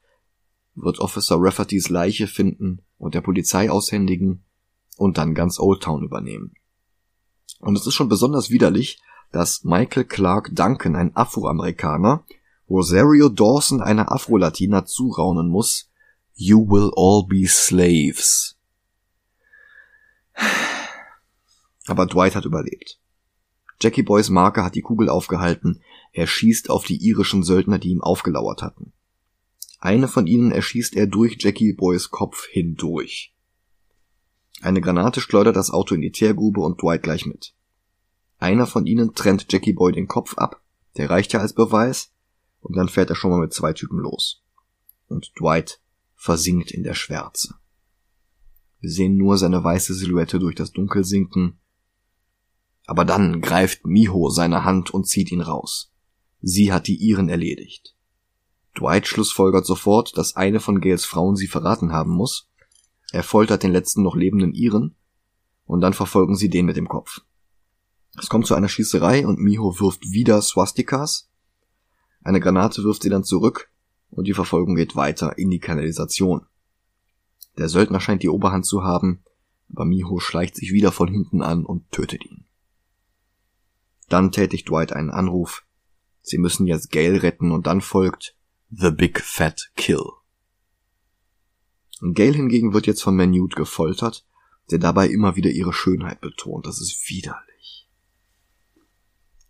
wird Officer Raffertys Leiche finden und der Polizei aushändigen und dann ganz Old Town übernehmen. Und es ist schon besonders widerlich, dass Michael Clark Duncan, ein Afroamerikaner, Rosario Dawson, einer Afro-Latina, zuraunen muss, You will all be slaves. Aber Dwight hat überlebt. Jackie Boys Marke hat die Kugel aufgehalten, er schießt auf die irischen Söldner, die ihm aufgelauert hatten. Eine von ihnen erschießt er durch Jackie Boys Kopf hindurch. Eine Granate schleudert das Auto in die Teergrube und Dwight gleich mit. Einer von ihnen trennt Jackie Boy den Kopf ab, der reicht ja als Beweis, und dann fährt er schon mal mit zwei Typen los. Und Dwight versinkt in der Schwärze. Wir sehen nur seine weiße Silhouette durch das Dunkel sinken, aber dann greift Miho seine Hand und zieht ihn raus. Sie hat die ihren erledigt. Dwight schlussfolgert sofort, dass eine von Gales Frauen sie verraten haben muss. Er foltert den letzten noch lebenden ihren und dann verfolgen sie den mit dem Kopf. Es kommt zu einer Schießerei und Miho wirft wieder Swastikas. Eine Granate wirft sie dann zurück und die Verfolgung geht weiter in die Kanalisation. Der Söldner scheint die Oberhand zu haben, aber Miho schleicht sich wieder von hinten an und tötet ihn. Dann tätigt Dwight einen Anruf, Sie müssen jetzt Gail retten und dann folgt The Big Fat Kill. Gail hingegen wird jetzt von Manute gefoltert, der dabei immer wieder ihre Schönheit betont. Das ist widerlich.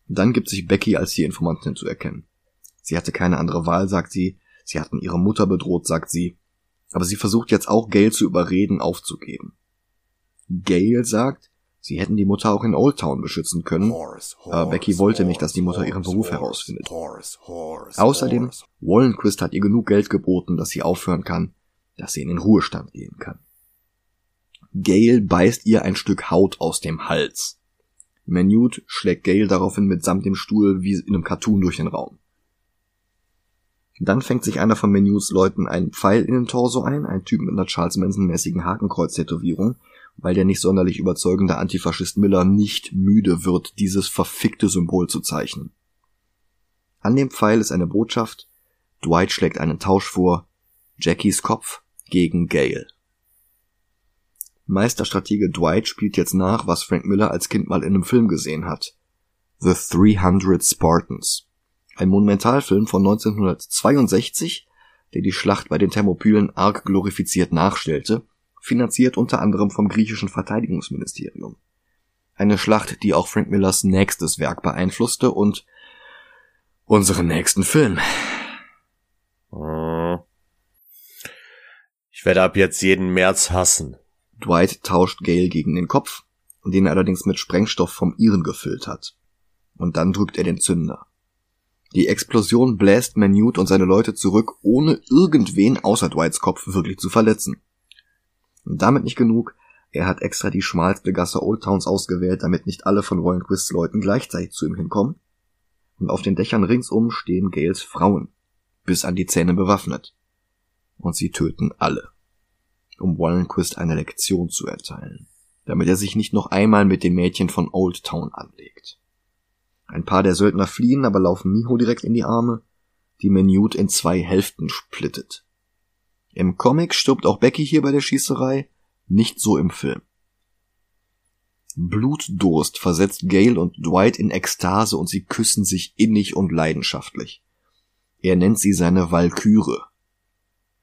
Dann gibt sich Becky als die Informantin zu erkennen. Sie hatte keine andere Wahl, sagt sie. Sie hatten ihre Mutter bedroht, sagt sie. Aber sie versucht jetzt auch Gail zu überreden, aufzugeben. Gail sagt, Sie hätten die Mutter auch in Old Town beschützen können, aber Becky wollte nicht, dass die Mutter ihren Beruf herausfindet. Außerdem, Wallenquist hat ihr genug Geld geboten, dass sie aufhören kann, dass sie in den Ruhestand gehen kann. Gail beißt ihr ein Stück Haut aus dem Hals. Manute schlägt Gail daraufhin mitsamt dem Stuhl wie in einem Cartoon durch den Raum. Dann fängt sich einer von Menus Leuten einen Pfeil in den Torso ein, ein Typ mit einer Charles Manson-mäßigen Hakenkreuz-Tätowierung, weil der nicht sonderlich überzeugende Antifaschist Miller nicht müde wird, dieses verfickte Symbol zu zeichnen. An dem Pfeil ist eine Botschaft, Dwight schlägt einen Tausch vor, Jackies Kopf gegen Gale. Meisterstratege Dwight spielt jetzt nach, was Frank Miller als Kind mal in einem Film gesehen hat. The 300 Spartans ein Monumentalfilm von 1962, der die Schlacht bei den Thermopylen arg glorifiziert nachstellte, finanziert unter anderem vom griechischen Verteidigungsministerium. Eine Schlacht, die auch Frank Millers nächstes Werk beeinflusste und unseren nächsten Film. Ich werde ab jetzt jeden März hassen. Dwight tauscht Gale gegen den Kopf, den er allerdings mit Sprengstoff vom Iren gefüllt hat. Und dann drückt er den Zünder. Die Explosion bläst Manute und seine Leute zurück, ohne irgendwen außer Dwights Kopf wirklich zu verletzen. Und damit nicht genug, er hat extra die schmalste Gasse Old Towns ausgewählt, damit nicht alle von Royal Quists Leuten gleichzeitig zu ihm hinkommen. Und auf den Dächern ringsum stehen Gales Frauen, bis an die Zähne bewaffnet. Und sie töten alle, um Wallenquist eine Lektion zu erteilen, damit er sich nicht noch einmal mit den Mädchen von Old Town anlegt. Ein paar der Söldner fliehen, aber laufen Miho direkt in die Arme, die Menute in zwei Hälften splittet. Im Comic stirbt auch Becky hier bei der Schießerei, nicht so im Film. Blutdurst versetzt Gail und Dwight in Ekstase und sie küssen sich innig und leidenschaftlich. Er nennt sie seine Walküre.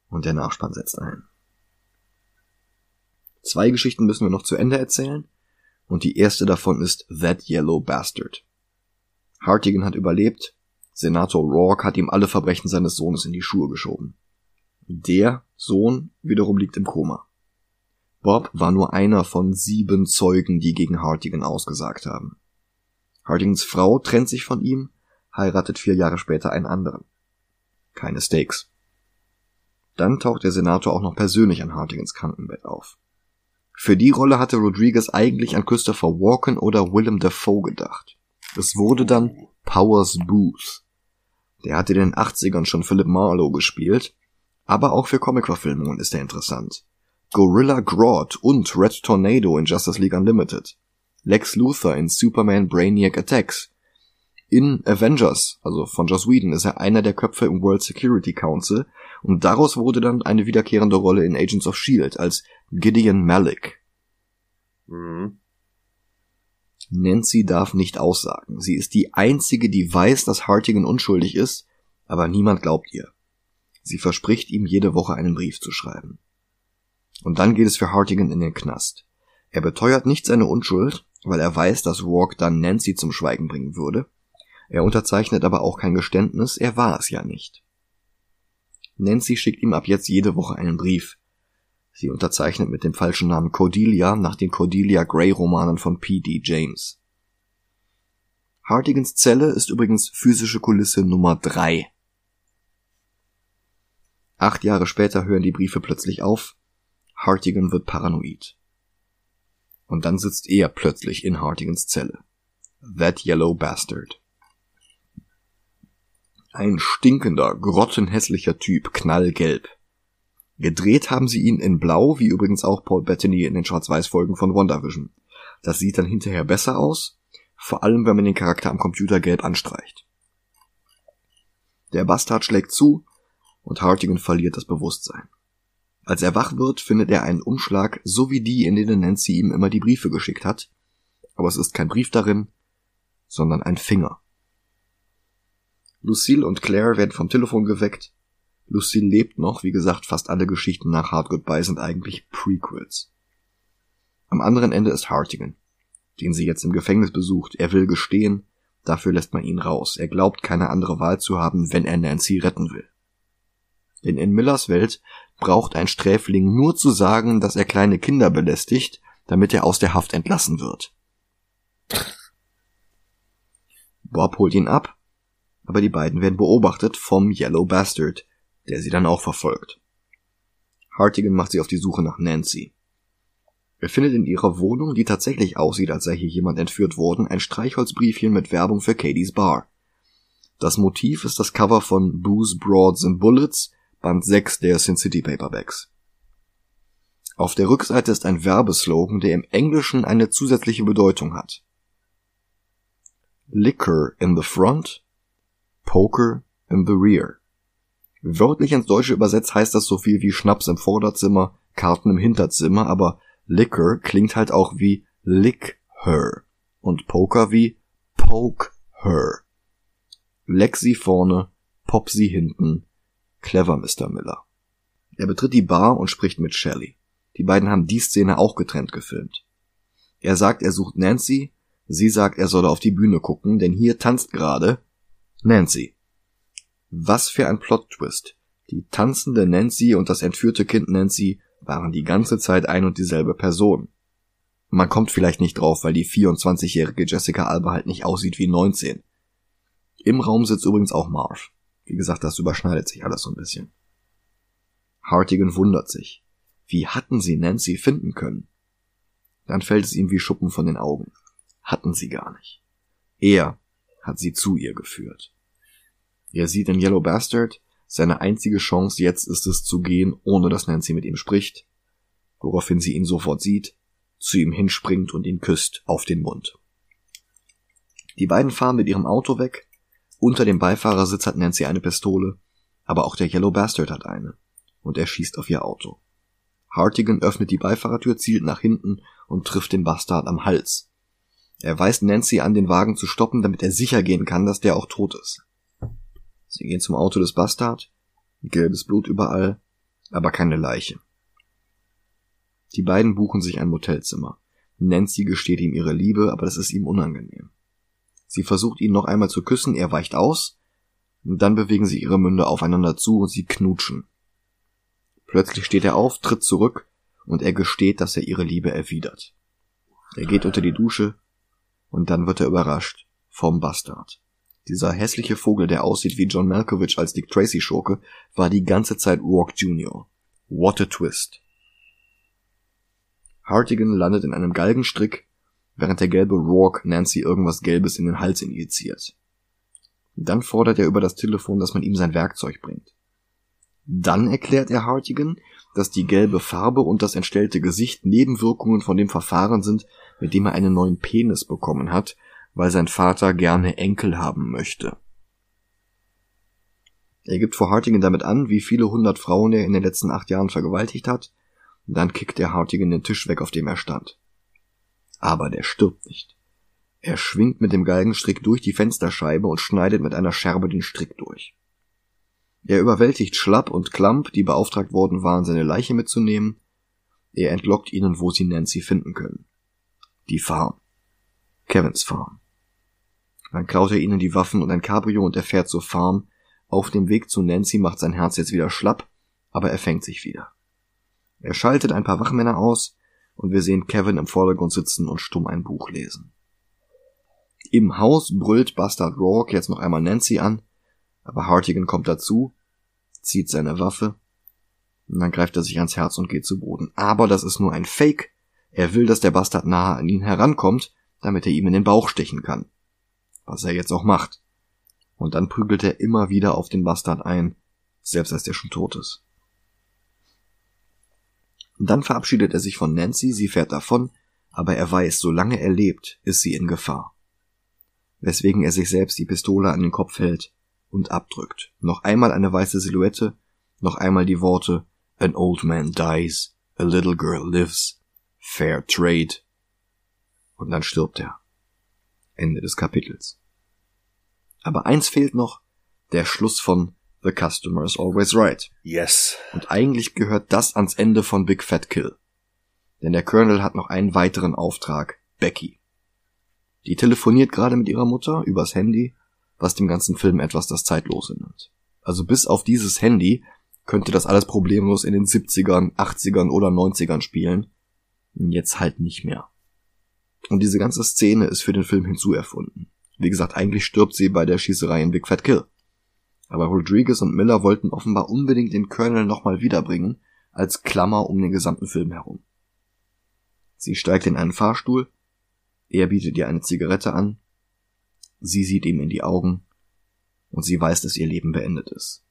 Und der Nachspann setzt ein. Zwei Geschichten müssen wir noch zu Ende erzählen, und die erste davon ist That Yellow Bastard. Hartigan hat überlebt. Senator Rourke hat ihm alle Verbrechen seines Sohnes in die Schuhe geschoben. Der Sohn wiederum liegt im Koma. Bob war nur einer von sieben Zeugen, die gegen Hartigan ausgesagt haben. Hartigans Frau trennt sich von ihm, heiratet vier Jahre später einen anderen. Keine Stakes. Dann taucht der Senator auch noch persönlich an Hartigans Krankenbett auf. Für die Rolle hatte Rodriguez eigentlich an Christopher Walken oder Willem Dafoe gedacht. Es wurde dann Powers Booth. Der hatte in den 80ern schon Philip Marlowe gespielt, aber auch für Comic-Verfilmungen ist er interessant. Gorilla Grodd und Red Tornado in Justice League Unlimited. Lex Luthor in Superman Brainiac Attacks. In Avengers, also von Joss Whedon, ist er einer der Köpfe im World Security Council und daraus wurde dann eine wiederkehrende Rolle in Agents of S.H.I.E.L.D. als Gideon Malik. Mhm. Nancy darf nicht aussagen. Sie ist die einzige, die weiß, dass Hartigan unschuldig ist, aber niemand glaubt ihr. Sie verspricht ihm jede Woche einen Brief zu schreiben. Und dann geht es für Hartigan in den Knast. Er beteuert nicht seine Unschuld, weil er weiß, dass Rourke dann Nancy zum Schweigen bringen würde. Er unterzeichnet aber auch kein Geständnis, er war es ja nicht. Nancy schickt ihm ab jetzt jede Woche einen Brief, Sie unterzeichnet mit dem falschen Namen Cordelia nach den Cordelia Gray Romanen von P.D. James. Hartigans Zelle ist übrigens physische Kulisse Nummer drei. Acht Jahre später hören die Briefe plötzlich auf. Hartigan wird paranoid. Und dann sitzt er plötzlich in Hartigans Zelle. That Yellow Bastard. Ein stinkender, grottenhässlicher Typ, knallgelb. Gedreht haben sie ihn in Blau, wie übrigens auch Paul Bettany in den Schwarz-Weiß-Folgen von WandaVision. Das sieht dann hinterher besser aus, vor allem wenn man den Charakter am Computer gelb anstreicht. Der Bastard schlägt zu und Hartigan verliert das Bewusstsein. Als er wach wird, findet er einen Umschlag, so wie die, in denen Nancy ihm immer die Briefe geschickt hat. Aber es ist kein Brief darin, sondern ein Finger. Lucille und Claire werden vom Telefon geweckt Lucille lebt noch, wie gesagt, fast alle Geschichten nach Hard Goodbye sind eigentlich Prequels. Am anderen Ende ist Hartigan, den sie jetzt im Gefängnis besucht. Er will gestehen, dafür lässt man ihn raus. Er glaubt, keine andere Wahl zu haben, wenn er Nancy retten will. Denn in Millers Welt braucht ein Sträfling nur zu sagen, dass er kleine Kinder belästigt, damit er aus der Haft entlassen wird. Bob holt ihn ab, aber die beiden werden beobachtet vom Yellow Bastard, der sie dann auch verfolgt. Hartigan macht sich auf die Suche nach Nancy. Er findet in ihrer Wohnung, die tatsächlich aussieht, als sei hier jemand entführt worden, ein Streichholzbriefchen mit Werbung für Katie's Bar. Das Motiv ist das Cover von Booze, Broads and Bullets, Band 6 der Sin City Paperbacks. Auf der Rückseite ist ein Werbeslogan, der im Englischen eine zusätzliche Bedeutung hat. Liquor in the front, Poker in the rear. Wörtlich ins Deutsche übersetzt heißt das so viel wie Schnaps im Vorderzimmer, Karten im Hinterzimmer, aber Liquor klingt halt auch wie lick her und Poker wie poke her. Sie vorne, pop sie hinten. Clever, Mr. Miller. Er betritt die Bar und spricht mit Shelley. Die beiden haben die Szene auch getrennt gefilmt. Er sagt, er sucht Nancy, sie sagt, er solle auf die Bühne gucken, denn hier tanzt gerade Nancy. Was für ein Plot-Twist. Die tanzende Nancy und das entführte Kind Nancy waren die ganze Zeit ein und dieselbe Person. Man kommt vielleicht nicht drauf, weil die 24-jährige Jessica Alba halt nicht aussieht wie 19. Im Raum sitzt übrigens auch Marv. Wie gesagt, das überschneidet sich alles so ein bisschen. Hartigan wundert sich. Wie hatten sie Nancy finden können? Dann fällt es ihm wie Schuppen von den Augen. Hatten sie gar nicht. Er hat sie zu ihr geführt. Er sieht in Yellow Bastard seine einzige Chance jetzt ist es zu gehen, ohne dass Nancy mit ihm spricht, woraufhin sie ihn sofort sieht, zu ihm hinspringt und ihn küsst auf den Mund. Die beiden fahren mit ihrem Auto weg. Unter dem Beifahrersitz hat Nancy eine Pistole, aber auch der Yellow Bastard hat eine, und er schießt auf ihr Auto. Hartigan öffnet die Beifahrertür, zielt nach hinten und trifft den Bastard am Hals. Er weist Nancy an, den Wagen zu stoppen, damit er sicher gehen kann, dass der auch tot ist. Sie gehen zum Auto des Bastard, gelbes Blut überall, aber keine Leiche. Die beiden buchen sich ein Motelzimmer. Nancy gesteht ihm ihre Liebe, aber das ist ihm unangenehm. Sie versucht ihn noch einmal zu küssen, er weicht aus, und dann bewegen sie ihre Münde aufeinander zu und sie knutschen. Plötzlich steht er auf, tritt zurück und er gesteht, dass er ihre Liebe erwidert. Er geht unter die Dusche und dann wird er überrascht vom Bastard. Dieser hässliche Vogel, der aussieht wie John Malkovich als Dick Tracy Schurke, war die ganze Zeit Rourke Jr. What a twist. Hartigan landet in einem Galgenstrick, während der gelbe Rourke Nancy irgendwas Gelbes in den Hals injiziert. Dann fordert er über das Telefon, dass man ihm sein Werkzeug bringt. Dann erklärt er Hartigan, dass die gelbe Farbe und das entstellte Gesicht Nebenwirkungen von dem Verfahren sind, mit dem er einen neuen Penis bekommen hat, weil sein Vater gerne Enkel haben möchte. Er gibt vor Hartigan damit an, wie viele hundert Frauen er in den letzten acht Jahren vergewaltigt hat, dann kickt er Hartigan den Tisch weg, auf dem er stand. Aber der stirbt nicht. Er schwingt mit dem Galgenstrick durch die Fensterscheibe und schneidet mit einer Scherbe den Strick durch. Er überwältigt Schlapp und Klamp, die beauftragt worden waren, seine Leiche mitzunehmen. Er entlockt ihnen, wo sie Nancy finden können. Die Farm. Kevins Farm. Dann klaut er ihnen die Waffen und ein Cabrio und er fährt zur Farm. Auf dem Weg zu Nancy macht sein Herz jetzt wieder schlapp, aber er fängt sich wieder. Er schaltet ein paar Wachmänner aus und wir sehen Kevin im Vordergrund sitzen und stumm ein Buch lesen. Im Haus brüllt Bastard Rourke jetzt noch einmal Nancy an, aber Hartigan kommt dazu, zieht seine Waffe, und dann greift er sich ans Herz und geht zu Boden. Aber das ist nur ein Fake. Er will, dass der Bastard nahe an ihn herankommt, damit er ihm in den Bauch stechen kann. Was er jetzt auch macht. Und dann prügelt er immer wieder auf den Bastard ein, selbst als der schon tot ist. Und dann verabschiedet er sich von Nancy, sie fährt davon, aber er weiß, solange er lebt, ist sie in Gefahr. Weswegen er sich selbst die Pistole an den Kopf hält und abdrückt. Noch einmal eine weiße Silhouette, noch einmal die Worte An old man dies, a little girl lives, fair trade. Und dann stirbt er. Ende des Kapitels. Aber eins fehlt noch, der Schluss von The Customer is Always Right. Yes. Und eigentlich gehört das ans Ende von Big Fat Kill. Denn der Colonel hat noch einen weiteren Auftrag, Becky. Die telefoniert gerade mit ihrer Mutter übers Handy was dem ganzen Film etwas das Zeitlose nimmt. Also bis auf dieses Handy könnte das alles problemlos in den 70ern, 80ern oder 90ern spielen. Jetzt halt nicht mehr. Und diese ganze Szene ist für den Film hinzuerfunden. Wie gesagt, eigentlich stirbt sie bei der Schießerei in Big Fat Kill. Aber Rodriguez und Miller wollten offenbar unbedingt den Colonel nochmal wiederbringen, als Klammer um den gesamten Film herum. Sie steigt in einen Fahrstuhl, er bietet ihr eine Zigarette an, sie sieht ihm in die Augen und sie weiß, dass ihr Leben beendet ist.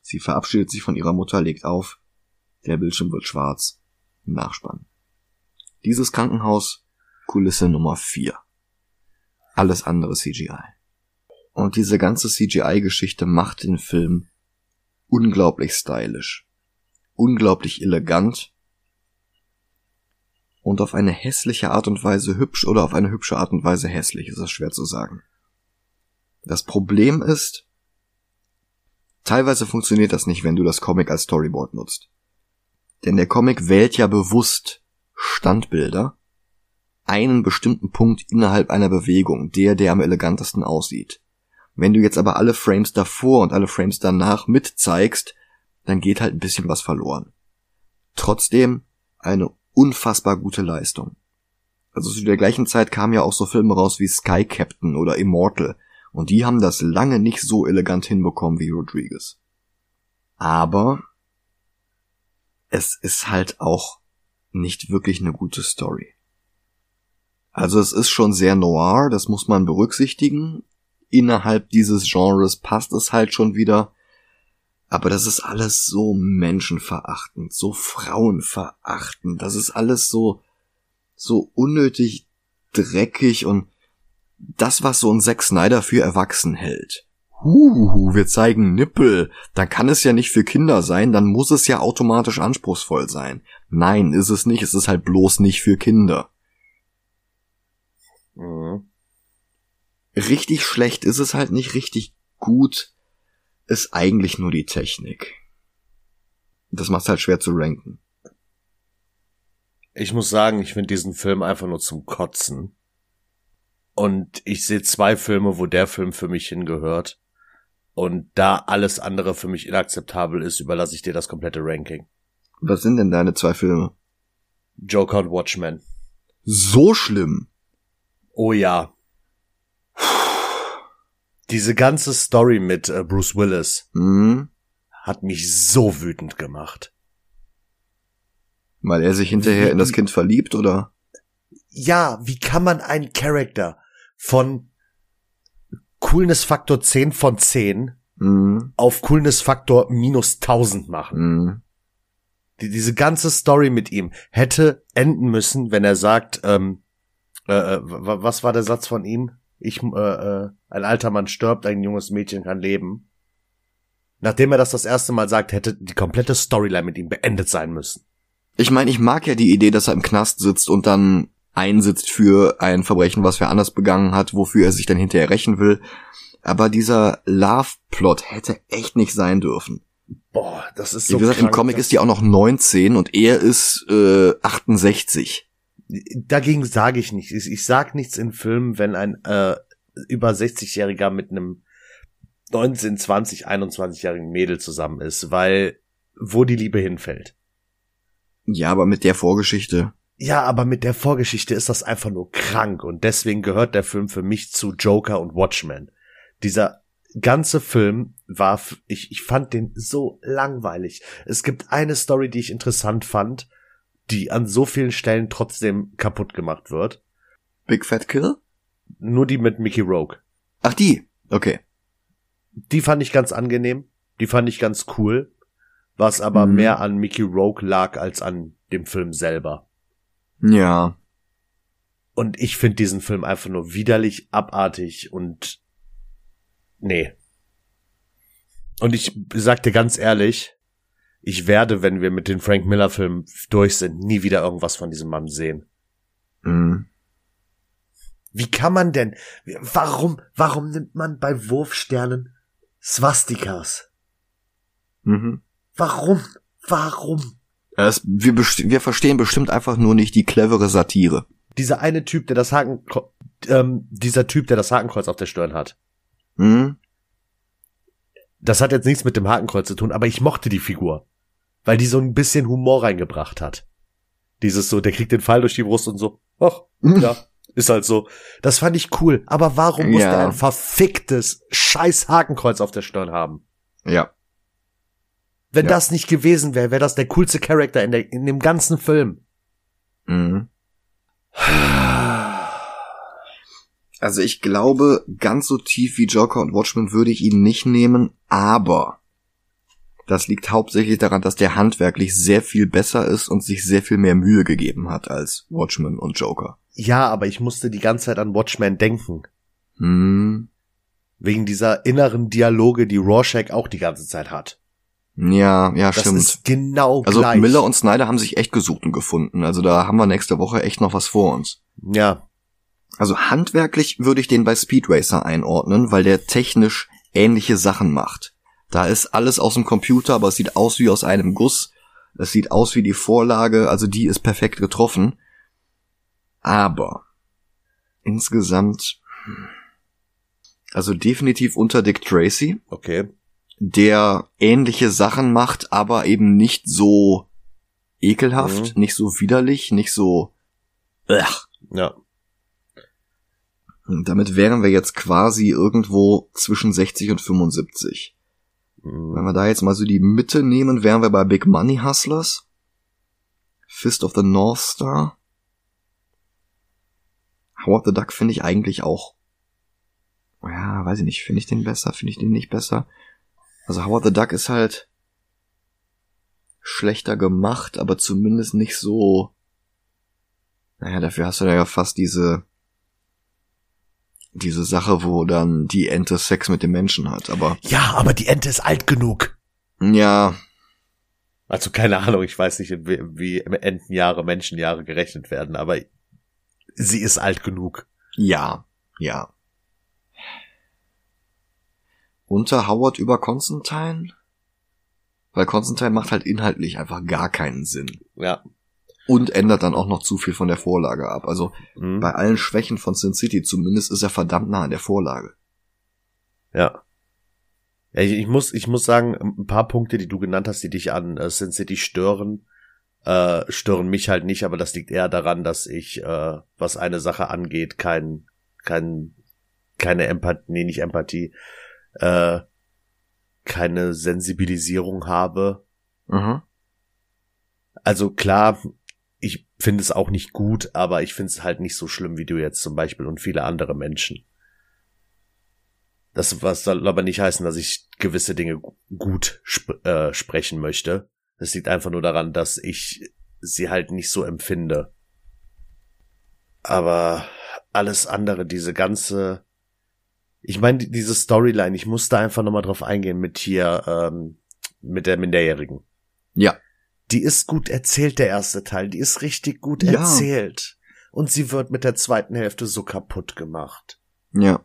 Sie verabschiedet sich von ihrer Mutter, legt auf, der Bildschirm wird schwarz, Nachspann. Dieses Krankenhaus, Kulisse Nummer 4. Alles andere CGI. Und diese ganze CGI-Geschichte macht den Film unglaublich stylisch, unglaublich elegant und auf eine hässliche Art und Weise hübsch oder auf eine hübsche Art und Weise hässlich, ist das schwer zu sagen. Das Problem ist, teilweise funktioniert das nicht, wenn du das Comic als Storyboard nutzt. Denn der Comic wählt ja bewusst Standbilder, einen bestimmten Punkt innerhalb einer Bewegung, der, der am elegantesten aussieht. Wenn du jetzt aber alle Frames davor und alle Frames danach mitzeigst, dann geht halt ein bisschen was verloren. Trotzdem eine unfassbar gute Leistung. Also zu der gleichen Zeit kamen ja auch so Filme raus wie Sky Captain oder Immortal, und die haben das lange nicht so elegant hinbekommen wie Rodriguez. Aber es ist halt auch nicht wirklich eine gute Story. Also es ist schon sehr noir, das muss man berücksichtigen, innerhalb dieses Genres passt es halt schon wieder. Aber das ist alles so menschenverachtend, so frauenverachtend. Das ist alles so, so unnötig dreckig und das, was so ein Zack Snyder für erwachsen hält. Huhu, wir zeigen Nippel. Dann kann es ja nicht für Kinder sein, dann muss es ja automatisch anspruchsvoll sein. Nein, ist es nicht, es ist halt bloß nicht für Kinder. Mhm richtig schlecht ist es halt nicht, richtig gut ist eigentlich nur die Technik. Das macht halt schwer zu ranken. Ich muss sagen, ich finde diesen Film einfach nur zum Kotzen. Und ich sehe zwei Filme, wo der Film für mich hingehört. Und da alles andere für mich inakzeptabel ist, überlasse ich dir das komplette Ranking. Was sind denn deine zwei Filme? Joker und Watchmen. So schlimm. Oh ja. Diese ganze Story mit äh, Bruce Willis mhm. hat mich so wütend gemacht. Weil er sich hinterher wie, in das Kind verliebt, oder? Ja, wie kann man einen Charakter von Coolness Faktor 10 von 10 mhm. auf Coolness Faktor minus 1000 machen? Mhm. Die, diese ganze Story mit ihm hätte enden müssen, wenn er sagt, ähm, äh, äh was war der Satz von ihm? Ich, äh, äh, ein alter Mann stirbt, ein junges Mädchen kann leben. Nachdem er das das erste Mal sagt, hätte die komplette Storyline mit ihm beendet sein müssen. Ich meine, ich mag ja die Idee, dass er im Knast sitzt und dann einsitzt für ein Verbrechen, was wer anders begangen hat, wofür er sich dann hinterher rächen will. Aber dieser Love-Plot hätte echt nicht sein dürfen. Boah, das ist so. Wie gesagt, krank, im Comic ist die auch noch 19 und er ist äh, 68 dagegen sage ich nichts. Ich, ich sag nichts in Filmen, wenn ein äh, über 60-Jähriger mit einem 19, 20, 21-jährigen Mädel zusammen ist, weil wo die Liebe hinfällt. Ja, aber mit der Vorgeschichte. Ja, aber mit der Vorgeschichte ist das einfach nur krank und deswegen gehört der Film für mich zu Joker und Watchmen. Dieser ganze Film war, ich, ich fand den so langweilig. Es gibt eine Story, die ich interessant fand, die an so vielen Stellen trotzdem kaputt gemacht wird. Big Fat Kill? Nur die mit Mickey Rogue. Ach, die. Okay. Die fand ich ganz angenehm. Die fand ich ganz cool. Was aber mhm. mehr an Mickey Rogue lag als an dem Film selber. Ja. Und ich finde diesen Film einfach nur widerlich, abartig und nee. Und ich sag dir ganz ehrlich, ich werde, wenn wir mit den Frank Miller Filmen durch sind, nie wieder irgendwas von diesem Mann sehen. Mhm. Wie kann man denn, warum, warum nimmt man bei Wurfsternen Swastikas? Mhm. Warum? Warum? Es, wir, wir verstehen bestimmt einfach nur nicht die clevere Satire. Dieser eine Typ, der das Haken, ähm, dieser Typ, der das Hakenkreuz auf der Stirn hat. Mhm. Das hat jetzt nichts mit dem Hakenkreuz zu tun, aber ich mochte die Figur weil die so ein bisschen Humor reingebracht hat. Dieses so, der kriegt den Pfeil durch die Brust und so, ach, ja, ist halt so. Das fand ich cool. Aber warum muss Ja. der ein verficktes scheiß Hakenkreuz auf der Stirn haben? Ja. Wenn Ja. das nicht gewesen wäre, wäre das der coolste Charakter in, der, in dem ganzen Film. Mhm. Also ich glaube, ganz so tief wie Joker und Watchmen würde ich ihn nicht nehmen, aber das liegt hauptsächlich daran, dass der handwerklich sehr viel besser ist und sich sehr viel mehr Mühe gegeben hat als Watchmen und Joker. Ja, aber ich musste die ganze Zeit an Watchmen denken. Hm. Wegen dieser inneren Dialoge, die Rorschach auch die ganze Zeit hat. Ja, ja, Das stimmt. ist genau Also gleich. Miller und Snyder haben sich echt gesucht und gefunden. Also da haben wir nächste Woche echt noch was vor uns. ja, Also handwerklich würde ich den bei Speed Racer einordnen, weil der technisch ähnliche Sachen macht. Da ist alles aus dem Computer, aber es sieht aus wie aus einem Guss. Es sieht aus wie die Vorlage, also die ist perfekt getroffen. Aber insgesamt, also definitiv unter Dick Tracy, okay. der ähnliche Sachen macht, aber eben nicht so ekelhaft, Mhm. nicht so widerlich, nicht so. Ugh. Ja. Und damit wären wir jetzt quasi irgendwo zwischen 60 und 75. Wenn wir da jetzt mal so die Mitte nehmen, wären wir bei Big Money Hustlers, Fist of the North Star. Howard the Duck finde ich eigentlich auch. Ja, weiß ich nicht. Finde ich den besser? Finde ich den nicht besser? Also Howard the Duck ist halt schlechter gemacht, aber zumindest nicht so. Naja, dafür hast du ja fast diese diese Sache, wo dann die Ente Sex mit dem Menschen hat. Aber Ja, aber die Ente ist alt genug. ja, Also keine Ahnung, ich weiß nicht, wie, Entenjahre, Menschenjahre gerechnet werden, aber sie ist alt genug. Ja, ja. Unter Howard über Constantine? Weil Constantine macht halt inhaltlich einfach gar keinen Sinn. Ja. Und ändert dann auch noch zu viel von der Vorlage ab. Also Mhm. bei allen Schwächen von Sin City zumindest ist er verdammt nah an der Vorlage. Ja. ja ich, ich muss, ich muss sagen, ein paar Punkte, die du genannt hast, die dich an äh, Sin City stören, äh, stören mich halt nicht, aber das liegt eher daran, dass ich, äh, was eine Sache angeht, kein, kein, keine Empathie, nee, nicht Empathie, äh, keine Sensibilisierung habe. Mhm. Also klar, ich finde es auch nicht gut, aber ich finde es halt nicht so schlimm wie du jetzt zum Beispiel und viele andere Menschen. Das was soll aber nicht heißen, dass ich gewisse Dinge gu- gut sp äh, sprechen möchte. Das liegt einfach nur daran, dass ich sie halt nicht so empfinde. Aber alles andere, diese ganze, ich meine, die- diese Storyline, ich musste einfach nochmal drauf eingehen mit hier, ähm, mit der Minderjährigen. Ja. Die ist gut erzählt, der erste Teil. Die ist richtig gut Ja. erzählt. Und sie wird mit der zweiten Hälfte so kaputt gemacht. Ja.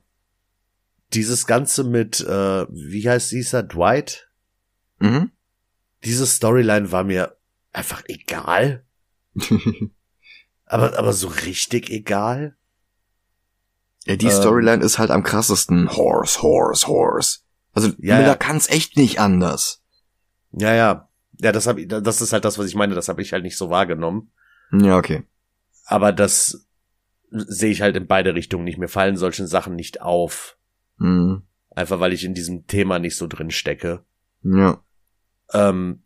Dieses Ganze mit, äh, wie heißt dieser, Dwight? Mhm. Diese Storyline war mir einfach egal. *laughs* Aber, aber so richtig egal. ja, die Ähm. Storyline ist halt am krassesten. Horse, Horse, Horse. Also Ja, Miller ja. kann's echt nicht anders. Ja, ja. Ja, das hab ich, das ist halt das, was ich meine, das habe ich halt nicht so wahrgenommen. Ja, okay. Aber das sehe ich halt in beide Richtungen nicht. Mir fallen solchen Sachen nicht auf. Mhm. Einfach weil ich in diesem Thema nicht so drin stecke. Ja. Ähm,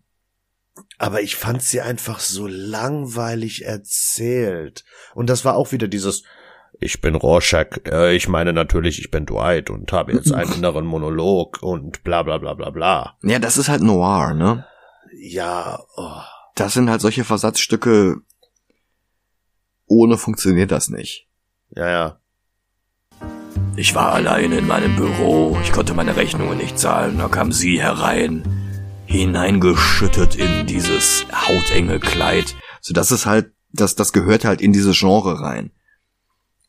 aber ich fand sie einfach so langweilig erzählt. Und das war auch wieder dieses, ich bin Rorschach, äh, ich meine natürlich, ich bin Dwight und habe jetzt einen *laughs* inneren Monolog und bla bla bla bla bla. Ja, das ist halt Noir, ne? Ja, oh. Das sind halt solche Versatzstücke. Ohne funktioniert das nicht. ja, ja. Ich war alleine in meinem Büro, ich konnte meine Rechnungen nicht zahlen, da kam sie herein, hineingeschüttet in dieses hautenge Kleid. So, das ist halt, das, das gehört halt in dieses Genre rein.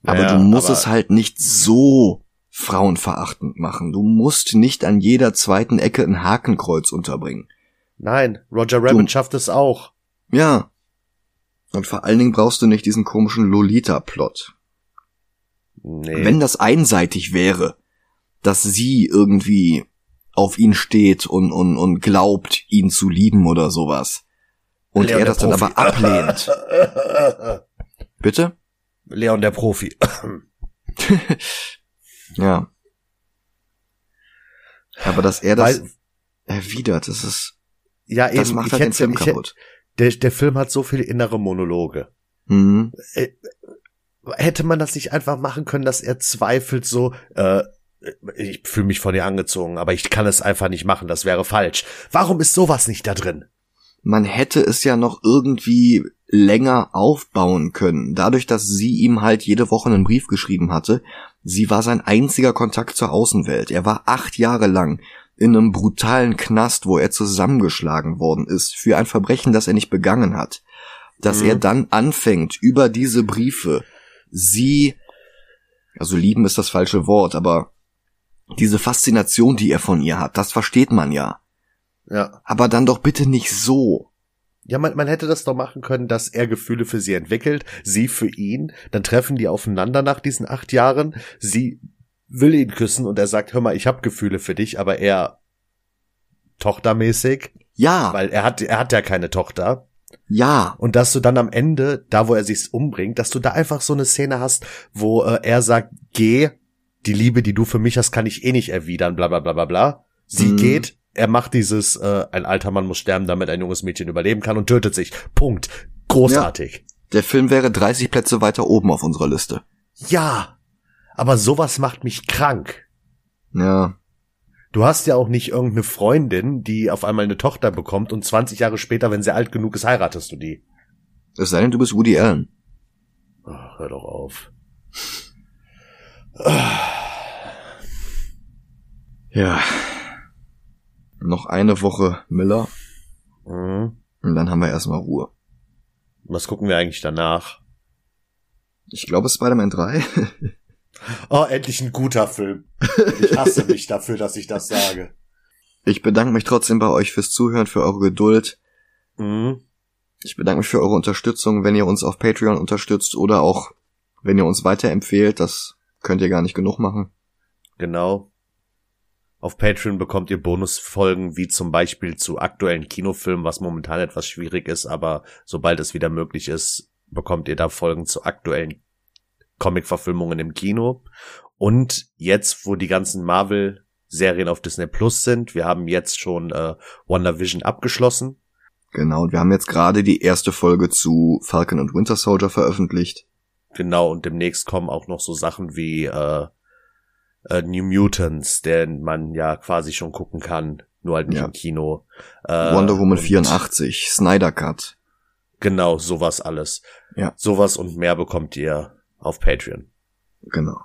Aber Ja, du musst aber- es halt nicht so frauenverachtend machen. Du musst nicht an jeder zweiten Ecke ein Hakenkreuz unterbringen. Nein, Roger Rabbit Du- schafft es auch. Ja. Und vor allen Dingen brauchst du nicht diesen komischen Lolita-Plot. Nee. Wenn das einseitig wäre, dass sie irgendwie auf ihn steht und, und, und glaubt, ihn zu lieben oder sowas. Und Leon er das dann aber ablehnt. *laughs* Bitte? Leon der Profi. *laughs* ja. Aber dass er das Weil, erwidert, das ist, ja, das eben, macht halt den Film kaputt. der, der Film hat so viele innere Monologe. Mhm. Äh, hätte man das nicht einfach machen können, dass er zweifelt so, äh, ich fühle mich von dir angezogen, aber ich kann es einfach nicht machen, das wäre falsch. Warum ist sowas nicht da drin? Man hätte es ja noch irgendwie länger aufbauen können. Dadurch, dass sie ihm halt jede Woche einen Brief geschrieben hatte, sie war sein einziger Kontakt zur Außenwelt. Er war acht Jahre lang in einem brutalen Knast, wo er zusammengeschlagen worden ist für ein Verbrechen, das er nicht begangen hat. Dass mhm. er dann anfängt, über diese Briefe sie, also lieben ist das falsche Wort, aber diese Faszination, die er von ihr hat, das versteht man ja. Ja. Aber dann doch bitte nicht so. Ja, man, man hätte das doch machen können, dass er Gefühle für sie entwickelt, sie für ihn, dann treffen die aufeinander nach diesen acht Jahren, sie will ihn küssen und er sagt, hör mal, ich hab Gefühle für dich, aber er tochtermäßig. Ja. Weil er hat, er hat ja keine Tochter. Ja. Und dass du dann am Ende, da wo er sich's umbringt, dass du da einfach so eine Szene hast, wo äh, er sagt, geh, die Liebe, die du für mich hast, kann ich eh nicht erwidern, bla bla bla bla bla. Sie mhm. geht, er macht dieses, äh, ein alter Mann muss sterben, damit ein junges Mädchen überleben kann und tötet sich. Punkt. Großartig. Ja. Der Film wäre 30 Plätze weiter oben auf unserer Liste. Ja. Aber sowas macht mich krank. Ja. Du hast ja auch nicht irgendeine Freundin, die auf einmal eine Tochter bekommt und 20 Jahre später, wenn sie alt genug ist, heiratest du die. Es sei denn, du bist Woody Allen. Ach, hör doch auf. Ja. Noch eine Woche Miller. Mhm. Und dann haben wir erstmal Ruhe. Was gucken wir eigentlich danach? Ich glaube Spider-Man 3. *laughs* oh, endlich ein guter Film. Ich hasse mich dafür, dass ich das sage. Ich bedanke mich trotzdem bei euch fürs Zuhören, für eure Geduld. Mhm. Ich bedanke mich für eure Unterstützung, wenn ihr uns auf Patreon unterstützt oder auch wenn ihr uns weiterempfehlt. Das könnt ihr gar nicht genug machen. Genau. Auf Patreon bekommt ihr Bonusfolgen, wie zum Beispiel zu aktuellen Kinofilmen, was momentan etwas schwierig ist, aber sobald es wieder möglich ist, bekommt ihr da Folgen zu aktuellen Comic-Verfilmungen im Kino. Und jetzt, wo die ganzen Marvel-Serien auf Disney Plus sind, wir haben jetzt schon äh, WandaVision abgeschlossen. Genau, und wir haben jetzt gerade die erste Folge zu Falcon und Winter Soldier veröffentlicht. Genau, und demnächst kommen auch noch so Sachen wie äh, äh, New Mutants, den man ja quasi schon gucken kann, nur halt nicht ja. im Kino. Äh, Wonder Woman 84, Snyder Cut. Genau, sowas alles. Ja. Sowas und mehr bekommt ihr auf Patreon. Genau.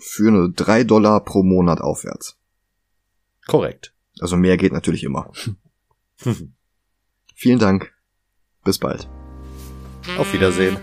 Für nur drei Dollar pro Monat aufwärts. Korrekt. Also mehr geht natürlich immer. *laughs* Vielen Dank. Bis bald. Auf Wiedersehen.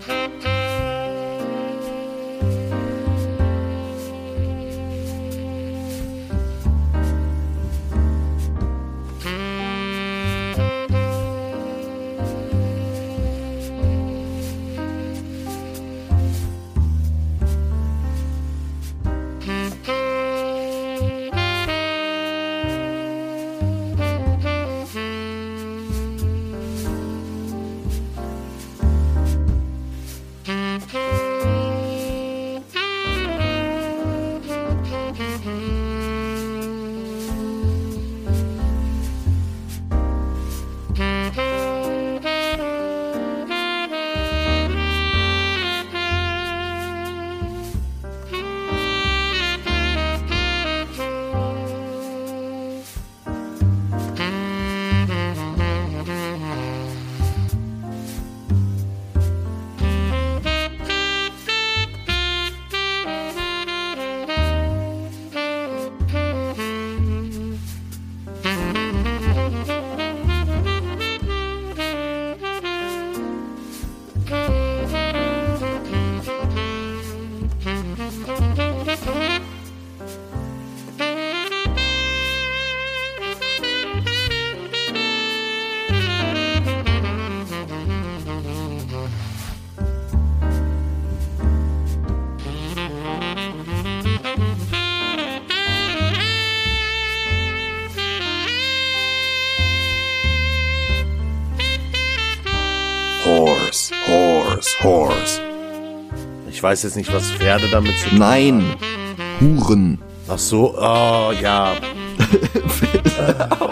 Weiß jetzt nicht, was Pferde damit zu tun Nein, Huren. Ach so, oh, ja. *laughs*